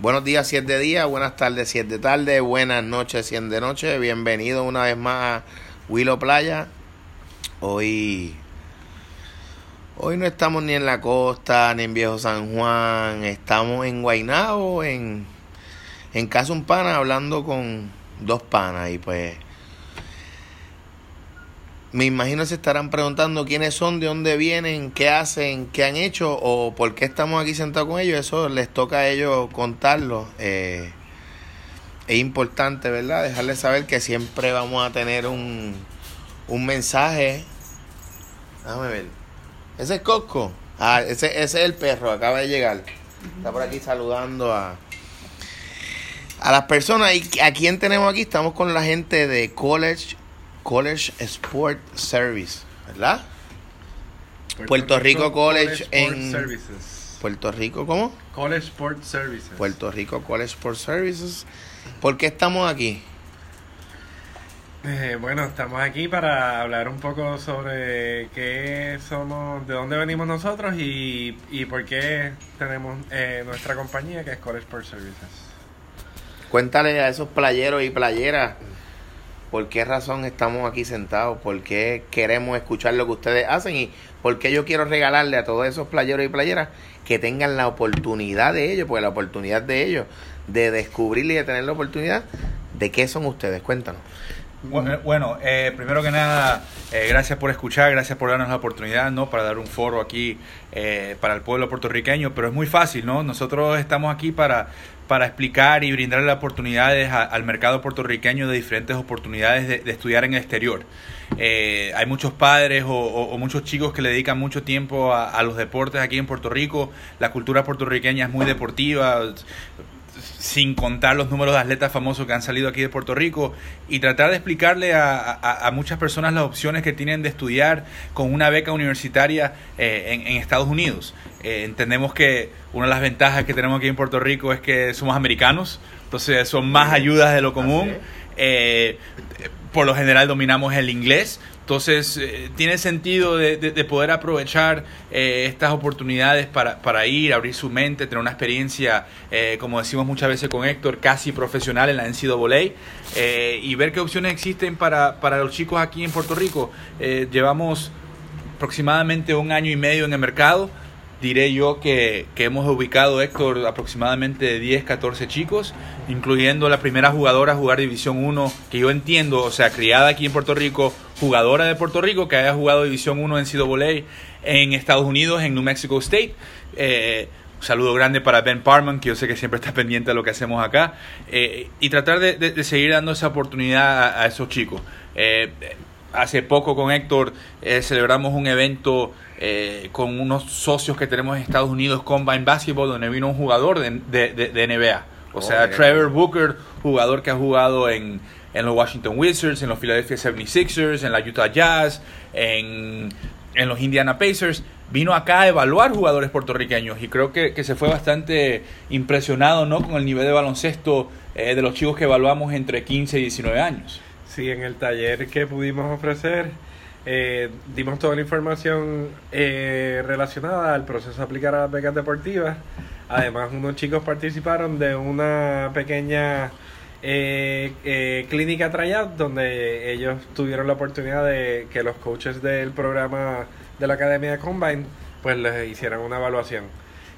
Buenos días, 7 de día, buenas tardes, 7 de tarde, buenas noches, 100 de noche. Bienvenido una vez más a Willow Playa. Hoy, hoy no estamos ni en la costa, ni en Viejo San Juan. Estamos en Guaynabo, en, en casa un pana, hablando con dos panas. Y pues, me imagino se estarán preguntando quiénes son, de dónde vienen, qué hacen, qué han hecho o por qué estamos aquí sentados con ellos. Eso les toca a ellos contarlo. Eh, es importante, ¿verdad? Dejarles saber que siempre vamos a tener un, un mensaje. Déjame ver. ¿Ese es Cosco? Ah, ese, ese es el perro, acaba de llegar. Está por aquí saludando a, a las personas. ¿Y a quién tenemos aquí? Estamos con la gente de College College Sport Service, ¿verdad? Puerto, Rico, College, en Puerto Rico, ¿cómo? College Sport Services. Puerto Rico College Sport Services. ¿Por qué estamos aquí? Eh, bueno, estamos aquí para hablar un poco sobre qué somos, de dónde venimos nosotros y, y por qué tenemos eh, nuestra compañía que es College Sport Services. Cuéntale a esos playeros y playeras por qué razón estamos aquí sentados, por qué queremos escuchar lo que ustedes hacen y por qué yo quiero regalarle a todos esos playeros y playeras que tengan la oportunidad de ellos, porque la oportunidad de ellos de descubrir y de tener la oportunidad de qué son ustedes. Cuéntanos. Bueno, eh, primero que nada, eh, gracias por escuchar, gracias por darnos la oportunidad, ¿no? Para dar un foro aquí eh, para el pueblo puertorriqueño, pero es muy fácil, ¿no? Nosotros estamos aquí para, para explicar y brindarle oportunidades al mercado puertorriqueño de diferentes oportunidades de, estudiar en el exterior. hay muchos padres o, muchos chicos que le dedican mucho tiempo a, a los deportes aquí en Puerto Rico. La cultura puertorriqueña es muy deportiva sin contar los números de atletas famosos que han salido aquí de Puerto Rico, y tratar de explicarle a, muchas personas las opciones que tienen de estudiar con una beca universitaria eh, en, Estados Unidos. Eh, entendemos que una de las ventajas que tenemos aquí en Puerto Rico es que somos americanos, entonces son más ayudas de lo común. Eh, por lo general dominamos el inglés, entonces, eh, tiene sentido de, poder aprovechar eh, estas oportunidades para, ir, abrir su mente, tener una experiencia, eh, como decimos muchas veces con Héctor, casi profesional en la NCAA y ver qué opciones existen para, para los chicos aquí en Puerto Rico. llevamos aproximadamente un año y medio en el mercado diré yo que, que, hemos ubicado, Héctor, aproximadamente 10, 14 chicos, incluyendo la primera jugadora a jugar División 1, que yo entiendo, o sea, criada aquí en Puerto Rico, jugadora de Puerto Rico, que haya jugado División 1 en CWA en Estados Unidos, en New Mexico State. Eh, un saludo grande para Ben Parman, que yo sé que siempre está pendiente de lo que hacemos acá. Eh, y tratar de, seguir dando esa oportunidad a, esos chicos. Eh, hace poco con Héctor celebramos un evento eh, con unos socios que tenemos en Estados Unidos, Combine Basketball, donde vino un jugador de, de, NBA. O sea, Trevor Booker, jugador que ha jugado en, en los Washington Wizards, en los Philadelphia 76ers, en la Utah Jazz, en, en los Indiana Pacers. Vino acá a evaluar jugadores puertorriqueños y creo que, que se fue bastante impresionado ¿no? con el nivel de baloncesto eh, de los chicos que evaluamos entre 15 y 19 años. Sí, en el taller que pudimos ofrecer eh, dimos toda la información eh, relacionada al proceso de aplicar a las becas deportivas. Además, unos chicos participaron de una pequeña eh, eh, clínica tryout donde ellos tuvieron la oportunidad de que los coaches del programa de la Academia de Combine pues les hicieran una evaluación.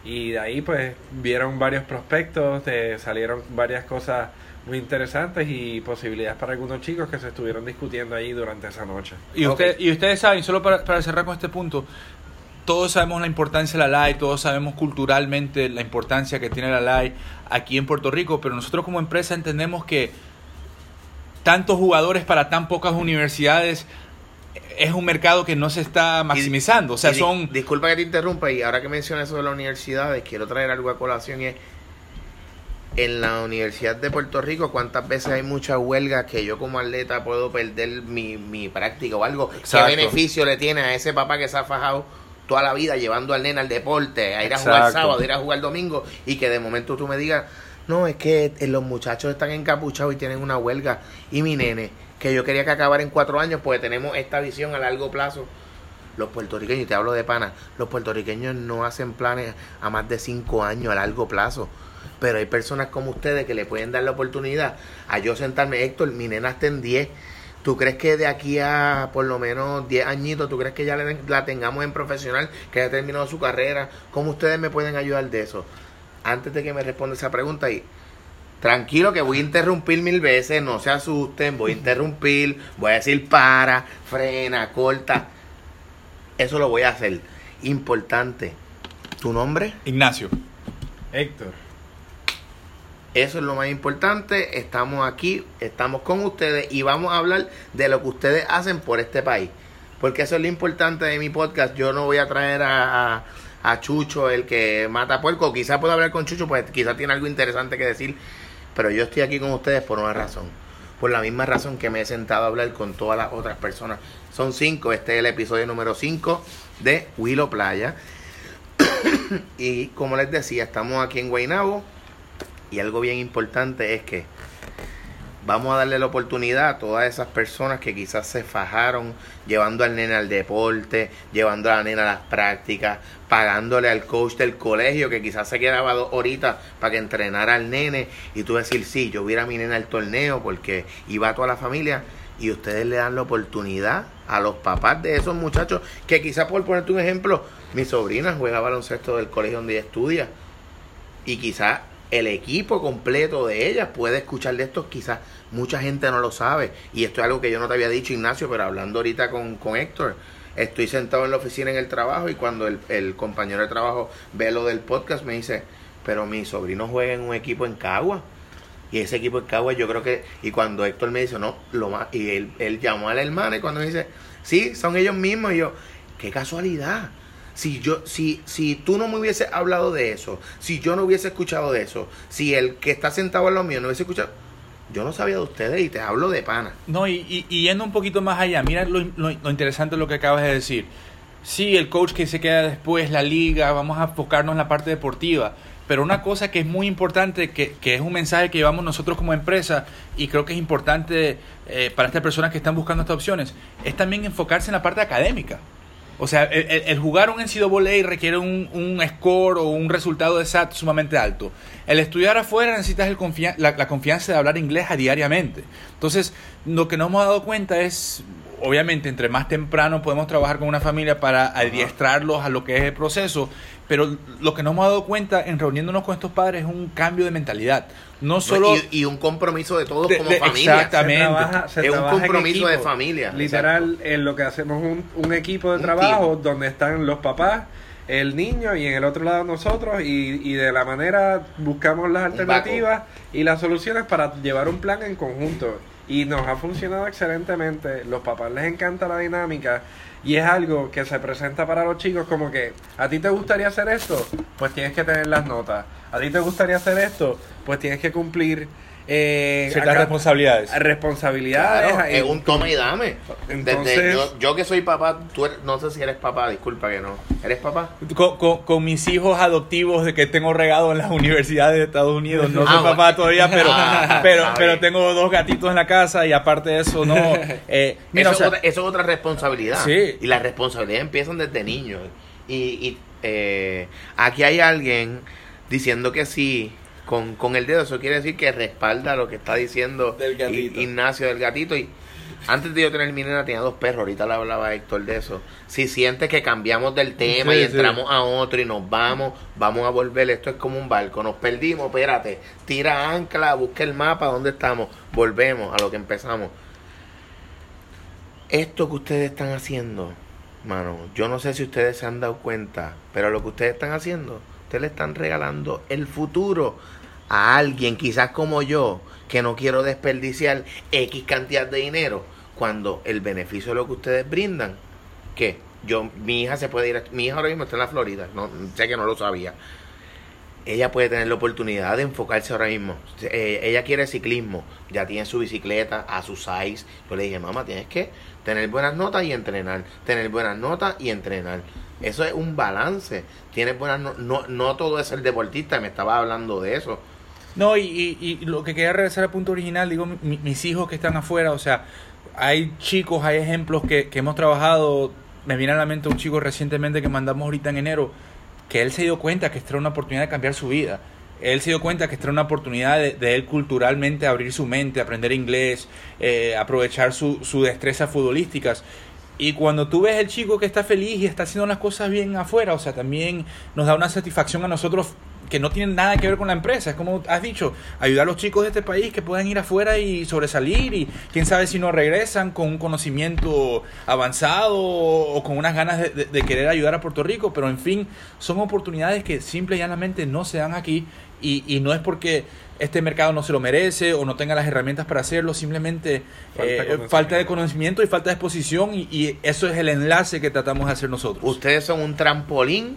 Y de ahí pues vieron varios prospectos, salieron varias cosas muy interesantes y posibilidades para algunos chicos que se estuvieron discutiendo ahí durante esa noche. Y, usted, y ustedes saben, solo para, para cerrar con este punto, todos sabemos la importancia de la LAI, todos sabemos culturalmente la importancia que tiene la LAI aquí en Puerto Rico, pero nosotros como empresa entendemos que tantos jugadores para tan pocas universidades es un mercado que no se está maximizando. o sea, son... Disculpa que te interrumpa y ahora que mencionas eso de las universidades, quiero traer algo a colación y es en la Universidad de Puerto Rico, cuántas veces hay muchas huelgas que yo como atleta puedo perder mi, mi práctica o algo. ¿Qué beneficio le tiene a ese papá que se ha fajado toda la vida llevando al nene al deporte, a ir a jugar sábado, a ir a jugar domingo y que de momento tú me digas, no, es que los muchachos están encapuchados y tienen una huelga y mi nene, que yo quería que acabara en cuatro años, pues tenemos esta visión a largo plazo. Los puertorriqueños, y te hablo de pana, los puertorriqueños no hacen planes a más de cinco años a largo plazo Pero hay personas como ustedes que le pueden dar la oportunidad a yo sentarme, Héctor, mi nena está en 10. ¿Tú crees que de aquí a por lo menos 10 añitos, tú crees que ya la tengamos en profesional, que haya terminado su carrera? ¿Cómo ustedes me pueden ayudar de eso? Antes de que me responda esa pregunta, y tranquilo que voy a interrumpir mil veces, no se asusten, voy a interrumpir, voy a decir para, frena, corta. Eso lo voy a hacer. Importante. ¿Tu nombre? Ignacio. Héctor. Eso es lo más importante. Estamos aquí, estamos con ustedes y vamos a hablar de lo que ustedes hacen por este país. Porque eso es lo importante de mi podcast. Yo no voy a traer a, a, Chucho, el que mata puerco. Quizás puedo hablar con Chucho, pues quizás tiene algo interesante que decir. Pero yo estoy aquí con ustedes por una razón. Por la misma razón que me he sentado a hablar con todas las otras personas. Son cinco. Este es el episodio número cinco de Willow Playa. y como les decía, estamos aquí en Guaynabo y algo bien importante es que vamos a darle la oportunidad a todas esas personas que quizás se fajaron llevando al nene al deporte, llevando a la nena a las prácticas, pagándole al coach del colegio que quizás se quedaba dos horitas para que entrenara al nene y tú decir, sí, yo hubiera a mi nena al torneo porque iba a toda la familia y ustedes le dan la oportunidad a los papás de esos muchachos que quizás por ponerte un ejemplo, mi sobrina juega baloncesto del colegio donde ella estudia y quizás el equipo completo de ellas puede escuchar de esto, quizás mucha gente no lo sabe. Y esto es algo que yo no te había dicho, Ignacio, pero hablando ahorita con, con Héctor, estoy sentado en la oficina en el trabajo y cuando el, el, compañero de trabajo ve lo del podcast me dice, pero mi sobrino juega en un equipo en Cagua. Y ese equipo en Cagua yo creo que, y cuando Héctor me dice, no, lo más, y él, él llamó a la hermana y cuando me dice, sí, son ellos mismos, y yo, qué casualidad si yo, si, si tú no me hubieses hablado de eso, si yo no hubiese escuchado de eso, si el que está sentado en lo mío no hubiese escuchado, yo no sabía de ustedes y te hablo de pana. No, y, y, yendo un poquito más allá, mira lo, lo, interesante de lo que acabas de decir. Sí, el coach que se queda después, la liga, vamos a enfocarnos en la parte deportiva. Pero una cosa que es muy importante, que, que es un mensaje que llevamos nosotros como empresa, y creo que es importante eh, para estas personas que están buscando estas opciones, es también enfocarse en la parte académica. O sea, el, jugar un NCAA requiere un, un, score o un resultado de SAT sumamente alto. El estudiar afuera necesitas el la, la, confianza de hablar inglés a diariamente. Entonces, lo que nos hemos dado cuenta es, obviamente, entre más temprano podemos trabajar con una familia para adiestrarlos a lo que es el proceso, pero lo que nos hemos dado cuenta en reuniéndonos con estos padres es un cambio de mentalidad. No solo... Y, un compromiso de todos como familia. Exactamente. es un compromiso de familia. Literal, en lo que hacemos un, un equipo de trabajo donde están los papás, el niño y en el otro lado nosotros y, y de la manera buscamos las alternativas y las soluciones para llevar un plan en conjunto. Y nos ha funcionado excelentemente. Los papás les encanta la dinámica y es algo que se presenta para los chicos como que, ¿a ti te gustaría hacer esto? Pues tienes que tener las notas. ¿A ti te gustaría hacer esto? Pues tienes que cumplir eh, Ciertas responsabilidades. Responsabilidades. es un toma y dame. Entonces, yo, que soy papá, tú no sé si eres papá, disculpa que no. ¿Eres papá? Con, mis hijos adoptivos de que tengo regado en las universidades de Estados Unidos. No soy ah, papá todavía, pero, ah, pero, pero tengo dos gatitos en la casa y aparte de eso, no. Eh, mira, eso, es otra responsabilidad. Sí. Y las responsabilidades empiezan desde niños. Y, y eh, aquí hay alguien diciendo que sí con, con el dedo. Eso quiere decir que respalda lo que está diciendo Ignacio del gatito. Y antes de yo tener mi nena tenía dos perros, ahorita le hablaba Héctor de eso. Si sientes que cambiamos del tema y entramos a otro y nos vamos, vamos a volver. Esto es como un barco, nos perdimos, espérate, tira ancla, busca el mapa, ¿dónde estamos? Volvemos a lo que empezamos. Esto que ustedes están haciendo, mano, yo no sé si ustedes se han dado cuenta, pero lo que ustedes están haciendo, ustedes le están regalando el futuro a alguien, quizás como yo, que no quiero desperdiciar X cantidad de dinero, cuando el beneficio de lo que ustedes brindan, que yo, mi hija se puede ir, mi hija ahora mismo está en la Florida, no, sé que no lo sabía, ella puede tener la oportunidad de enfocarse ahora mismo. Eh, ella quiere ciclismo, ya tiene su bicicleta a su size. Yo le dije, mamá, tienes que tener buenas notas y entrenar, tener buenas notas y entrenar. Eso es un balance. Tienes buenas no, no, no todo es el deportista, me estaba hablando de eso. No, y, y, lo que quería regresar al punto original, digo, mis hijos que están afuera, o sea, hay chicos, hay ejemplos que, que hemos trabajado. Me viene a la mente un chico recientemente que mandamos ahorita en enero, que él se dio cuenta que esta era una oportunidad de cambiar su vida. él se dio cuenta que esta era una oportunidad de, él culturalmente abrir su mente, aprender inglés, eh, aprovechar su, su destreza futbolísticas. Y cuando tú ves el chico que está feliz y está haciendo las cosas bien afuera, o sea, también nos da una satisfacción a nosotros que no tienen nada que ver con la empresa. Es como has dicho, ayudar a los chicos de este país que puedan ir afuera y sobresalir y quién sabe si no regresan con un conocimiento avanzado o con unas ganas de, de- de querer ayudar a Puerto Rico. Pero en fin, son oportunidades que simple y llanamente no se dan aquí y, y no es porque este mercado no se lo merece o no tenga las herramientas para hacerlo, simplemente Falta eh, falta de conocimiento y falta de exposición y, y eso es el enlace que tratamos de hacer nosotros. Ustedes son un trampolín.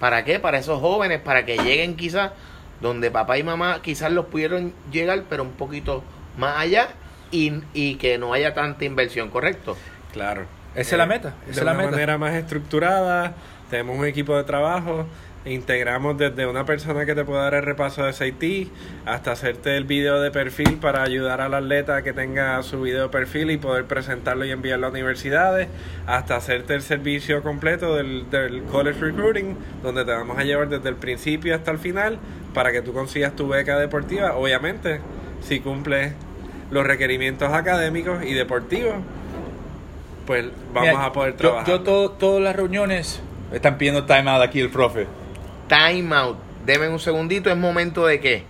¿Para qué? Para esos jóvenes, para que lleguen quizás donde papá y mamá quizás los pudieron llegar, pero un poquito más allá y, y que no haya tanta inversión, ¿correcto? Claro. Esa es la meta, esa de es la una meta. manera más estructurada, tenemos un equipo de trabajo, integramos desde una persona que te pueda dar el repaso de SAT hasta hacerte el video de perfil para ayudar al atleta que tenga su video de perfil y poder presentarlo y enviarlo a universidades, hasta hacerte el servicio completo del, del college recruiting, donde te vamos a llevar desde el principio hasta el final para que tú consigas tu beca deportiva, obviamente, si cumples los requerimientos académicos y deportivos pues vamos Mira, a poder trabajar. Yo, todo- todas las reuniones están pidiendo time out aquí el profe. Time out. Deme un segundito, es momento de qué.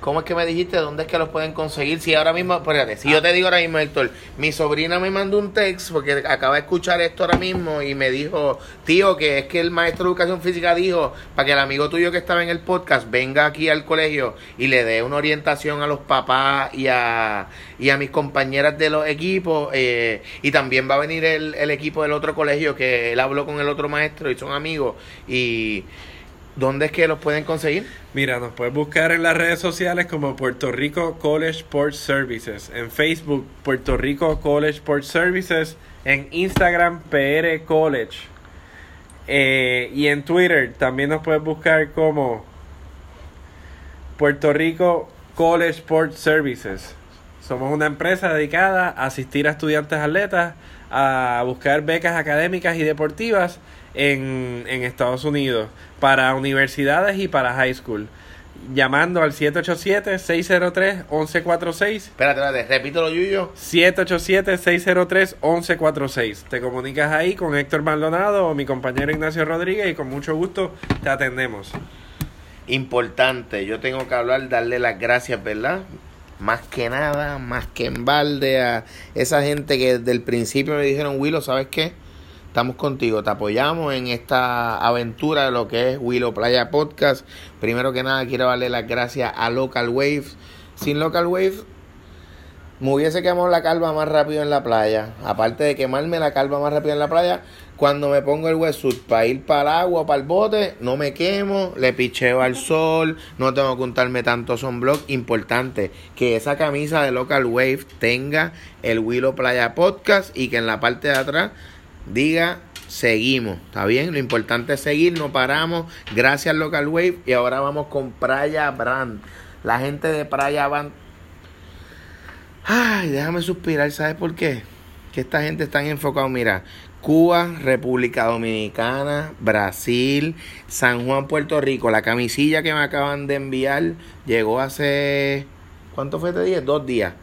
¿Cómo es que me dijiste dónde es que los pueden conseguir? Si ahora mismo, espérate, si yo te digo ahora mismo, Héctor, mi sobrina me mandó un text porque acaba de escuchar esto ahora mismo y me dijo, tío, que es que el maestro de educación física dijo para que el amigo tuyo que estaba en el podcast venga aquí al colegio y le dé una orientación a los papás y a, y a mis compañeras de los equipos. eh, y también va a venir el, el equipo del otro colegio que él habló con el otro maestro y son amigos. Y ¿dónde es que los pueden conseguir? Mira, nos puedes buscar en las redes sociales como Puerto Rico College Sport Services. En Facebook, Puerto Rico College Sport Services. En Instagram, PR College. Eh, y en Twitter también nos puedes buscar como Puerto Rico College Sport Services. Somos una empresa dedicada a asistir a estudiantes atletas a buscar becas académicas y deportivas en, en Estados Unidos para universidades y para high school. Llamando al 787-603-1146. Espérate, espérate, repítelo, Yuyo. 787-603-1146. Te comunicas ahí con Héctor Maldonado o mi compañero Ignacio Rodríguez y con mucho gusto te atendemos. Importante, yo tengo que hablar, darle las gracias, ¿verdad? Más que nada, más que en balde a esa gente que desde el principio me dijeron, Willow, ¿sabes qué? Estamos contigo, te apoyamos en esta aventura de lo que es Willow Playa Podcast. Primero que nada, quiero darle las gracias a Local Waves. Sin Local Waves, me hubiese quemado la calva más rápido en la playa. Aparte de quemarme la calva más rápido en la playa, cuando me pongo el wetsuit para ir para el agua, para el bote, no me quemo, le picheo al sol, no tengo que untarme tanto sunblock. Importante que esa camisa de Local Wave tenga el Willow Playa Podcast y que en la parte de atrás diga seguimos, ¿está bien? Lo importante es seguir, no paramos. Gracias Local Wave y ahora vamos con Playa Brand. La gente de Playa Brand Ay, déjame suspirar, ¿sabes por qué? Que esta gente está enfocada, mira, Cuba, República Dominicana, Brasil, San Juan, Puerto Rico. La camisilla que me acaban de enviar llegó hace, ¿cuánto fue este día? Dos días.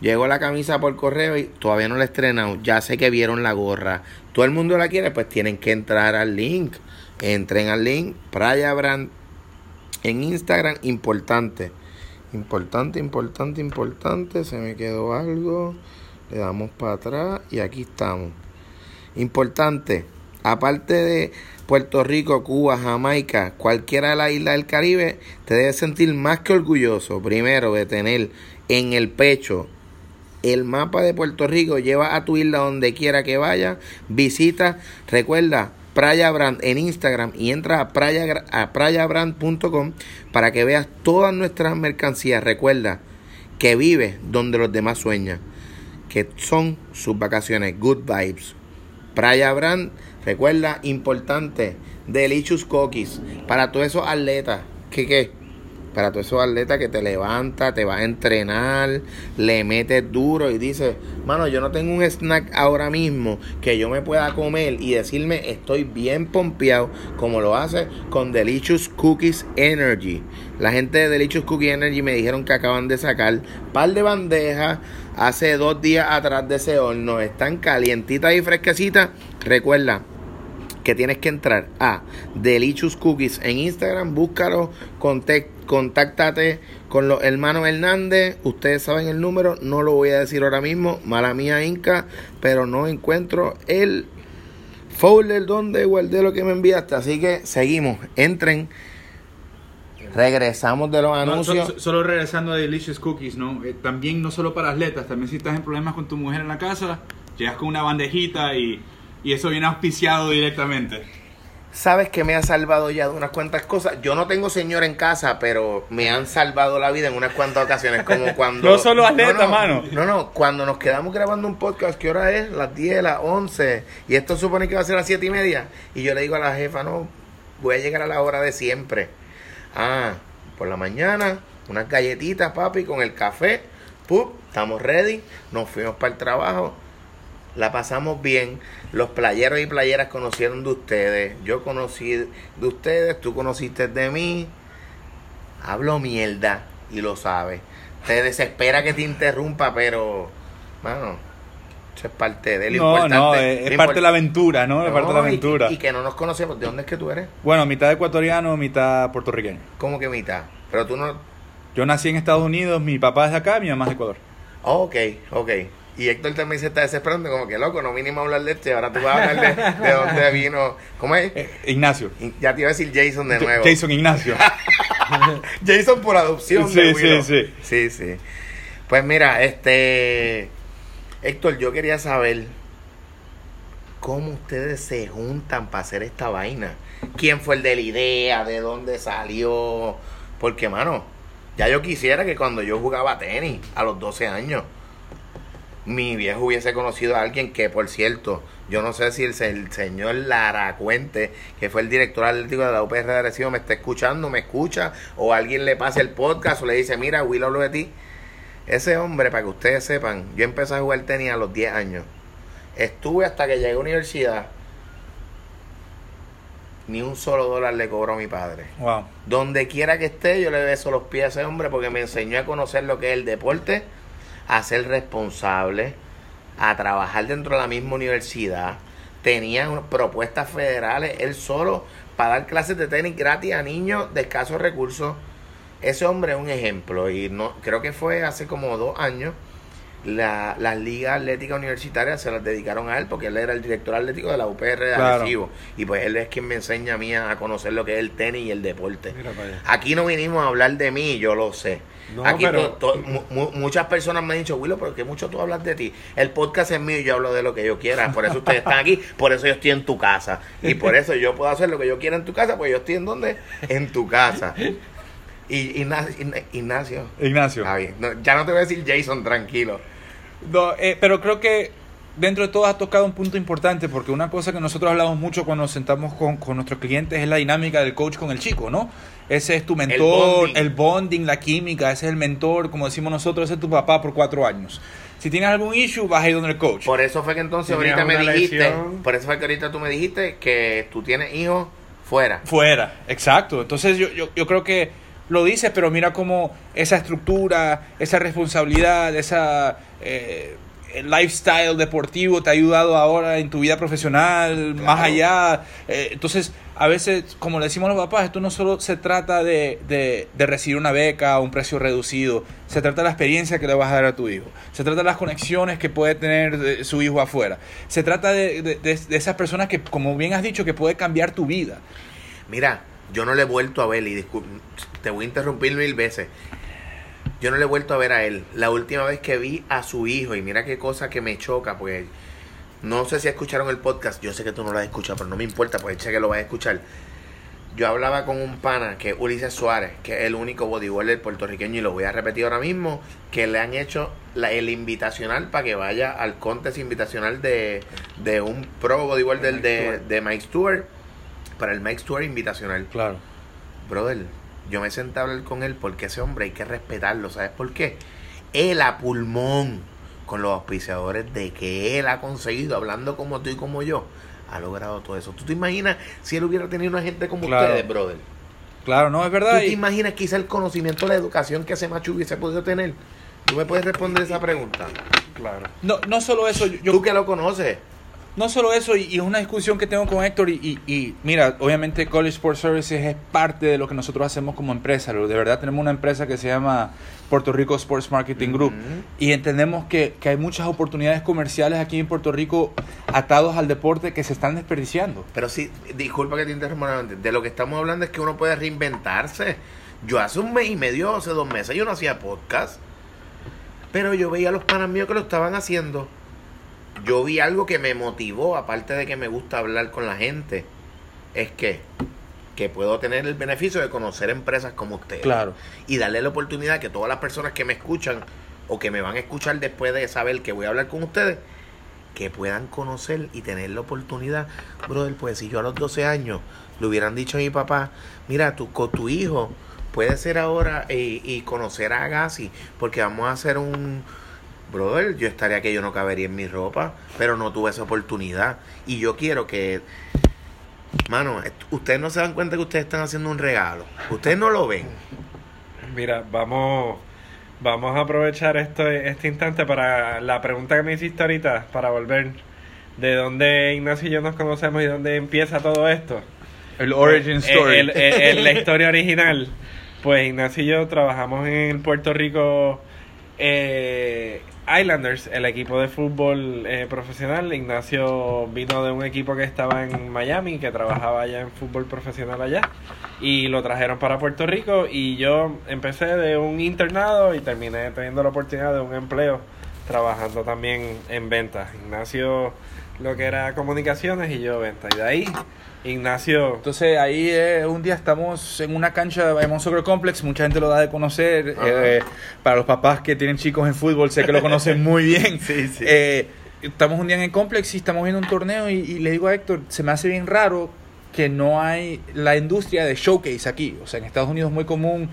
Llegó la camisa por correo y todavía no la he estrenado. Ya sé que vieron la gorra. Todo el mundo la quiere, pues tienen que entrar al link. Entren al link, Playa Brand en Instagram, importante. Importante, importante, importante. Se me quedó algo. Le damos para atrás y aquí estamos. Importante. Aparte de Puerto Rico, Cuba, Jamaica, cualquiera de las islas del Caribe, te debes sentir más que orgulloso, primero, de tener en el pecho el mapa de Puerto Rico. Lleva a tu isla donde quiera que vaya. Visita, recuerda, Playa Brand en Instagram y entra a, playa, a playabrand.com para que veas todas nuestras mercancías. Recuerda que vive donde los demás sueñan, que son sus vacaciones. Good vibes. Playa Brand, recuerda, importante, Delicious Cookies para todos esos atletas que, que para todos esos atletas que te levanta, te vas a entrenar, le metes duro y dices, mano, yo no tengo un snack ahora mismo que yo me pueda comer y decirme estoy bien pompeado, como lo hace con Delicious Cookies Energy. La gente de Delicious Cookies Energy me dijeron que acaban de sacar par de bandejas hace dos días atrás de ese horno. Están calientitas y fresquecitas. Recuerda, que tienes que entrar a Delicious Cookies en Instagram, búscalo, contáctate con los hermanos Hernández, ustedes saben el número, no lo voy a decir ahora mismo, mala mía Inca, pero no encuentro el folder donde guardé lo que me enviaste, así que seguimos, entren. Regresamos de los anuncios. solo, regresando a Delicious Cookies, ¿no? Eh, también no solo para atletas, también si estás en problemas con tu mujer en la casa, llegas con una bandejita y y eso viene auspiciado directamente. Sabes que me ha salvado ya de unas cuantas cosas. Yo no tengo señor en casa, pero me han salvado la vida en unas cuantas ocasiones. Como cuando. no solo atleta, mano. No, no, cuando nos quedamos grabando un podcast, ¿qué hora es? Las 10, las 11. Y esto supone que va a ser las 7 y media. Y yo le digo a la jefa, no, voy a llegar a la hora de siempre. Ah, por la mañana, unas galletitas, papi, con el café. Pup, estamos ready. Nos fuimos para el trabajo la pasamos bien. Los playeros y playeras conocieron de ustedes. Yo conocí de ustedes, tú conociste de mí. Hablo mierda y lo sabes. Te desespera que te interrumpa, pero, bueno, eso es parte de lo no, No, es, parte de la aventura, ¿no? Es parte de la aventura. Y, que no nos conocemos. ¿De dónde es que tú eres? Bueno, mitad ecuatoriano, mitad puertorriqueño. ¿Cómo que mitad? Pero tú no... Yo nací en Estados Unidos, mi papá es de acá, mi mamá es de Ecuador. ok, ok. Y Héctor también se está desesperando, como que loco, no vinimos a hablar de este, ahora tú vas a hablar de, de dónde vino. ¿Cómo es? Eh, Ignacio. Ya te iba a decir Jason de nuevo. Jason Ignacio. Jason por adopción. Sí, sí, sí. Sí, sí. Pues mira, este. Héctor, yo quería saber cómo ustedes se juntan para hacer esta vaina. ¿Quién fue el de la idea? ¿De dónde salió? Porque, mano, ya yo quisiera que cuando yo jugaba tenis a los 12 años mi viejo hubiese conocido a alguien que, por cierto, yo no sé si el, señor Lara Cuente, que fue el director atlético de la UPR de Arecibo, me está escuchando, me escucha, o alguien le pase el podcast o le dice, mira, Will hablo de ti. Ese hombre, para que ustedes sepan, yo empecé a jugar tenis a los 10 años. Estuve hasta que llegué a universidad. Ni un solo dólar le cobró a mi padre. Wow. Donde quiera que esté, yo le beso los pies a ese hombre porque me enseñó a conocer lo que es el deporte a ser responsable, a trabajar dentro de la misma universidad. Tenían propuestas federales, él solo, para dar clases de tenis gratis a niños de escasos recursos. Ese hombre es un ejemplo y no creo que fue hace como dos años la, las ligas atléticas universitarias se las dedicaron a él porque él era el director atlético de la UPR de Arecibo y pues él es quien me enseña a mí a conocer lo que es el tenis y el deporte. Aquí no vinimos a hablar de mí, yo lo sé. Aquí muchas personas me han dicho, Willow, pero que mucho tú hablas de ti. El podcast es mío y yo hablo de lo que yo quiera. Por eso ustedes están aquí, por eso yo estoy en tu casa. Y por eso yo puedo hacer lo que yo quiera en tu casa, pues yo estoy en donde? En tu casa. Y Ignacio. Ignacio. ya no te voy a decir Jason, tranquilo. No, eh, pero creo que dentro de todo has tocado un punto importante, porque una cosa que nosotros hablamos mucho cuando nos sentamos con, con nuestros clientes es la dinámica del coach con el chico, ¿no? Ese es tu mentor, el bonding. la química, ese es el mentor, como decimos nosotros, ese es tu papá por cuatro años. Si tienes algún issue, vas a ir donde el coach. Por eso fue que entonces ahorita me dijiste, por eso fue que ahorita tú me dijiste que tú tienes hijos fuera. Fuera, exacto. Entonces yo, yo, yo creo que lo dices, pero mira cómo esa estructura, esa responsabilidad, esa... Eh, el lifestyle deportivo te ha ayudado ahora en tu vida profesional, más allá. Eh, entonces, a veces, como le decimos a los papás, esto no solo se trata de, de, recibir una beca a un precio reducido, se trata de la experiencia que le vas a dar a tu hijo, se trata de las conexiones que puede tener su hijo afuera, se trata de, de, esas personas que, como bien has dicho, que puede cambiar tu vida. Mira, yo no le he vuelto a ver, y te voy a interrumpir mil veces, yo no le he vuelto a ver a él. La última vez que vi a su hijo, y mira qué cosa que me choca, pues no sé si escucharon el podcast, yo sé que tú no lo has escuchado, pero no me importa, pues echa que lo vas a escuchar. Yo hablaba con un pana que es Ulises Suárez, que es el único bodybuilder puertorriqueño, y lo voy a repetir ahora mismo, que le han hecho la, el invitacional para que vaya al contest invitacional de, de un pro bodybuilder de, de Mike Stewart, para el Mike Stewart invitacional. Claro. Brother, yo me senté a hablar con él porque ese hombre hay que respetarlo, ¿sabes por qué? Él a pulmón con los auspiciadores de que él ha conseguido, hablando como tú y como yo, ha logrado todo eso. ¿Tú te imaginas si él hubiera tenido una gente como Claro. ustedes, brother? Claro, no, es ¿Tú verdad. te y- imaginas quizá el conocimiento, la educación que ese macho hubiese podido tener? ¿Tú me puedes responder esa pregunta? Claro. no, no solo eso, yo, Tú que lo conoces. No solo eso, y, es una discusión que tengo con Héctor, y, y- y, mira, obviamente College Sports Services es parte de lo que nosotros hacemos como empresa. De verdad tenemos una empresa que se llama Puerto Rico Sports Marketing Group, y entendemos que, que hay muchas oportunidades comerciales aquí en Puerto Rico atados al deporte que se están desperdiciando. Pero sí, disculpa que te interrumpa nuevamente. De lo que estamos hablando es que uno puede reinventarse. Yo hace un mes y medio, hace dos meses, yo no hacía podcast. Pero yo veía a los panas míos que lo estaban haciendo. Yo vi algo que me motivó, aparte de que me gusta hablar con la gente. Es que, que puedo tener el beneficio de conocer empresas como ustedes. Claro. Y darle la oportunidad que todas las personas que me escuchan o que me van a escuchar después de saber que voy a hablar con ustedes, que puedan conocer y tener la oportunidad. Brother, pues si yo a los 12 años le hubieran dicho a mi papá, mira, tu, con tu hijo puede ser ahora y, y conocer a Agassi, porque vamos a hacer un... Brother, yo estaría que yo no cabería en mi ropa, pero no tuve esa oportunidad. Y yo quiero que... Mano, ustedes no se dan cuenta que ustedes están haciendo un regalo. Ustedes no lo ven. Mira, vamos, vamos a aprovechar esto, este instante para la pregunta que me hiciste ahorita, para volver de dónde Ignacio y yo nos conocemos y dónde empieza todo esto. El origin Eh, story. el- el- el- la historia original. Pues Ignacio y yo trabajamos en Puerto Rico eh, Islanders, el equipo de fútbol eh, profesional. Ignacio vino de un equipo que estaba en Miami, que trabajaba allá en fútbol profesional allá. Y lo trajeron para Puerto Rico y yo empecé de un internado y terminé teniendo la oportunidad de un empleo trabajando también en ventas. Ignacio lo que era comunicaciones y yo ventas. Y de ahí Ignacio Entonces ahí eh, un día estamos en una cancha en un Soccer Complex, mucha gente lo da de conocer, eh, para los papás que tienen chicos en fútbol sé que lo conocen muy bien. Sí, sí. Eh, estamos un día en el Complex y estamos viendo un torneo y, y le digo a Héctor, se me hace bien raro que no hay la industria de showcase aquí, o sea, en Estados Unidos es muy común,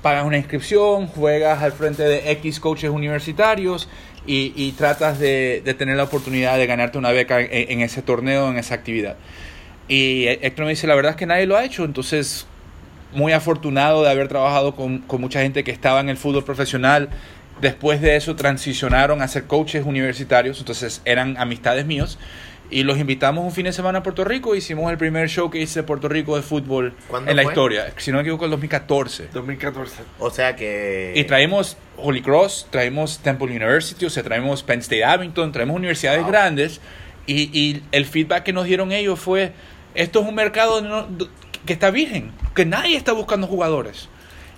pagas una inscripción, juegas al frente de X coaches universitarios y, y tratas de, de tener la oportunidad de ganarte una beca en, en ese torneo, en esa actividad. Y Héctor me dice, la verdad es que nadie lo ha hecho, entonces muy afortunado de haber trabajado con, con mucha gente que estaba en el fútbol profesional. Después de eso transicionaron a ser coaches universitarios, entonces eran amistades míos. Y los invitamos un fin de semana a Puerto Rico, hicimos el primer showcase de Puerto Rico de fútbol ¿Cuándo en la fue? historia, si no me equivoco, el 2014. 2014. O sea que... Y traemos Holy Cross, traemos Temple University, o sea, traemos Penn State Abington, traemos universidades Wow. grandes. Y, y el feedback que nos dieron ellos fue, esto es un mercado no- que está virgen, que nadie está buscando jugadores.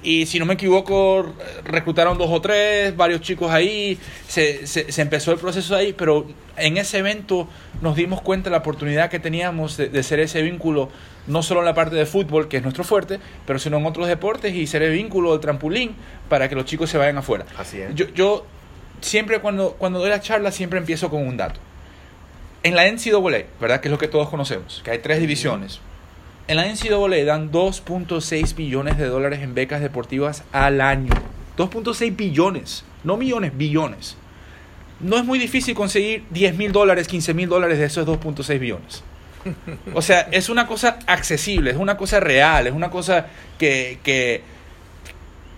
Y si no me equivoco, reclutaron dos o tres, varios chicos ahí, se, se, se empezó el proceso ahí, pero en ese evento nos dimos cuenta de la oportunidad que teníamos de, de ser ese vínculo, no solo en la parte de fútbol, que es nuestro fuerte, pero sino en otros deportes y ser el vínculo, el trampolín, para que los chicos se vayan afuera. Así es. Yo, yo siempre cuando, cuando doy la charla, siempre empiezo con un dato. En la NCAA, ¿verdad? Que es lo que todos conocemos, que hay tres divisiones. En la NCAA dan 2.6 billones de dólares en becas deportivas al año. 2.6 billones, no millones, billones. No es muy difícil conseguir 10 mil dólares, 15 mil dólares de esos 2.6 billones. O sea, es una cosa accesible, es una cosa real, es una cosa que, que,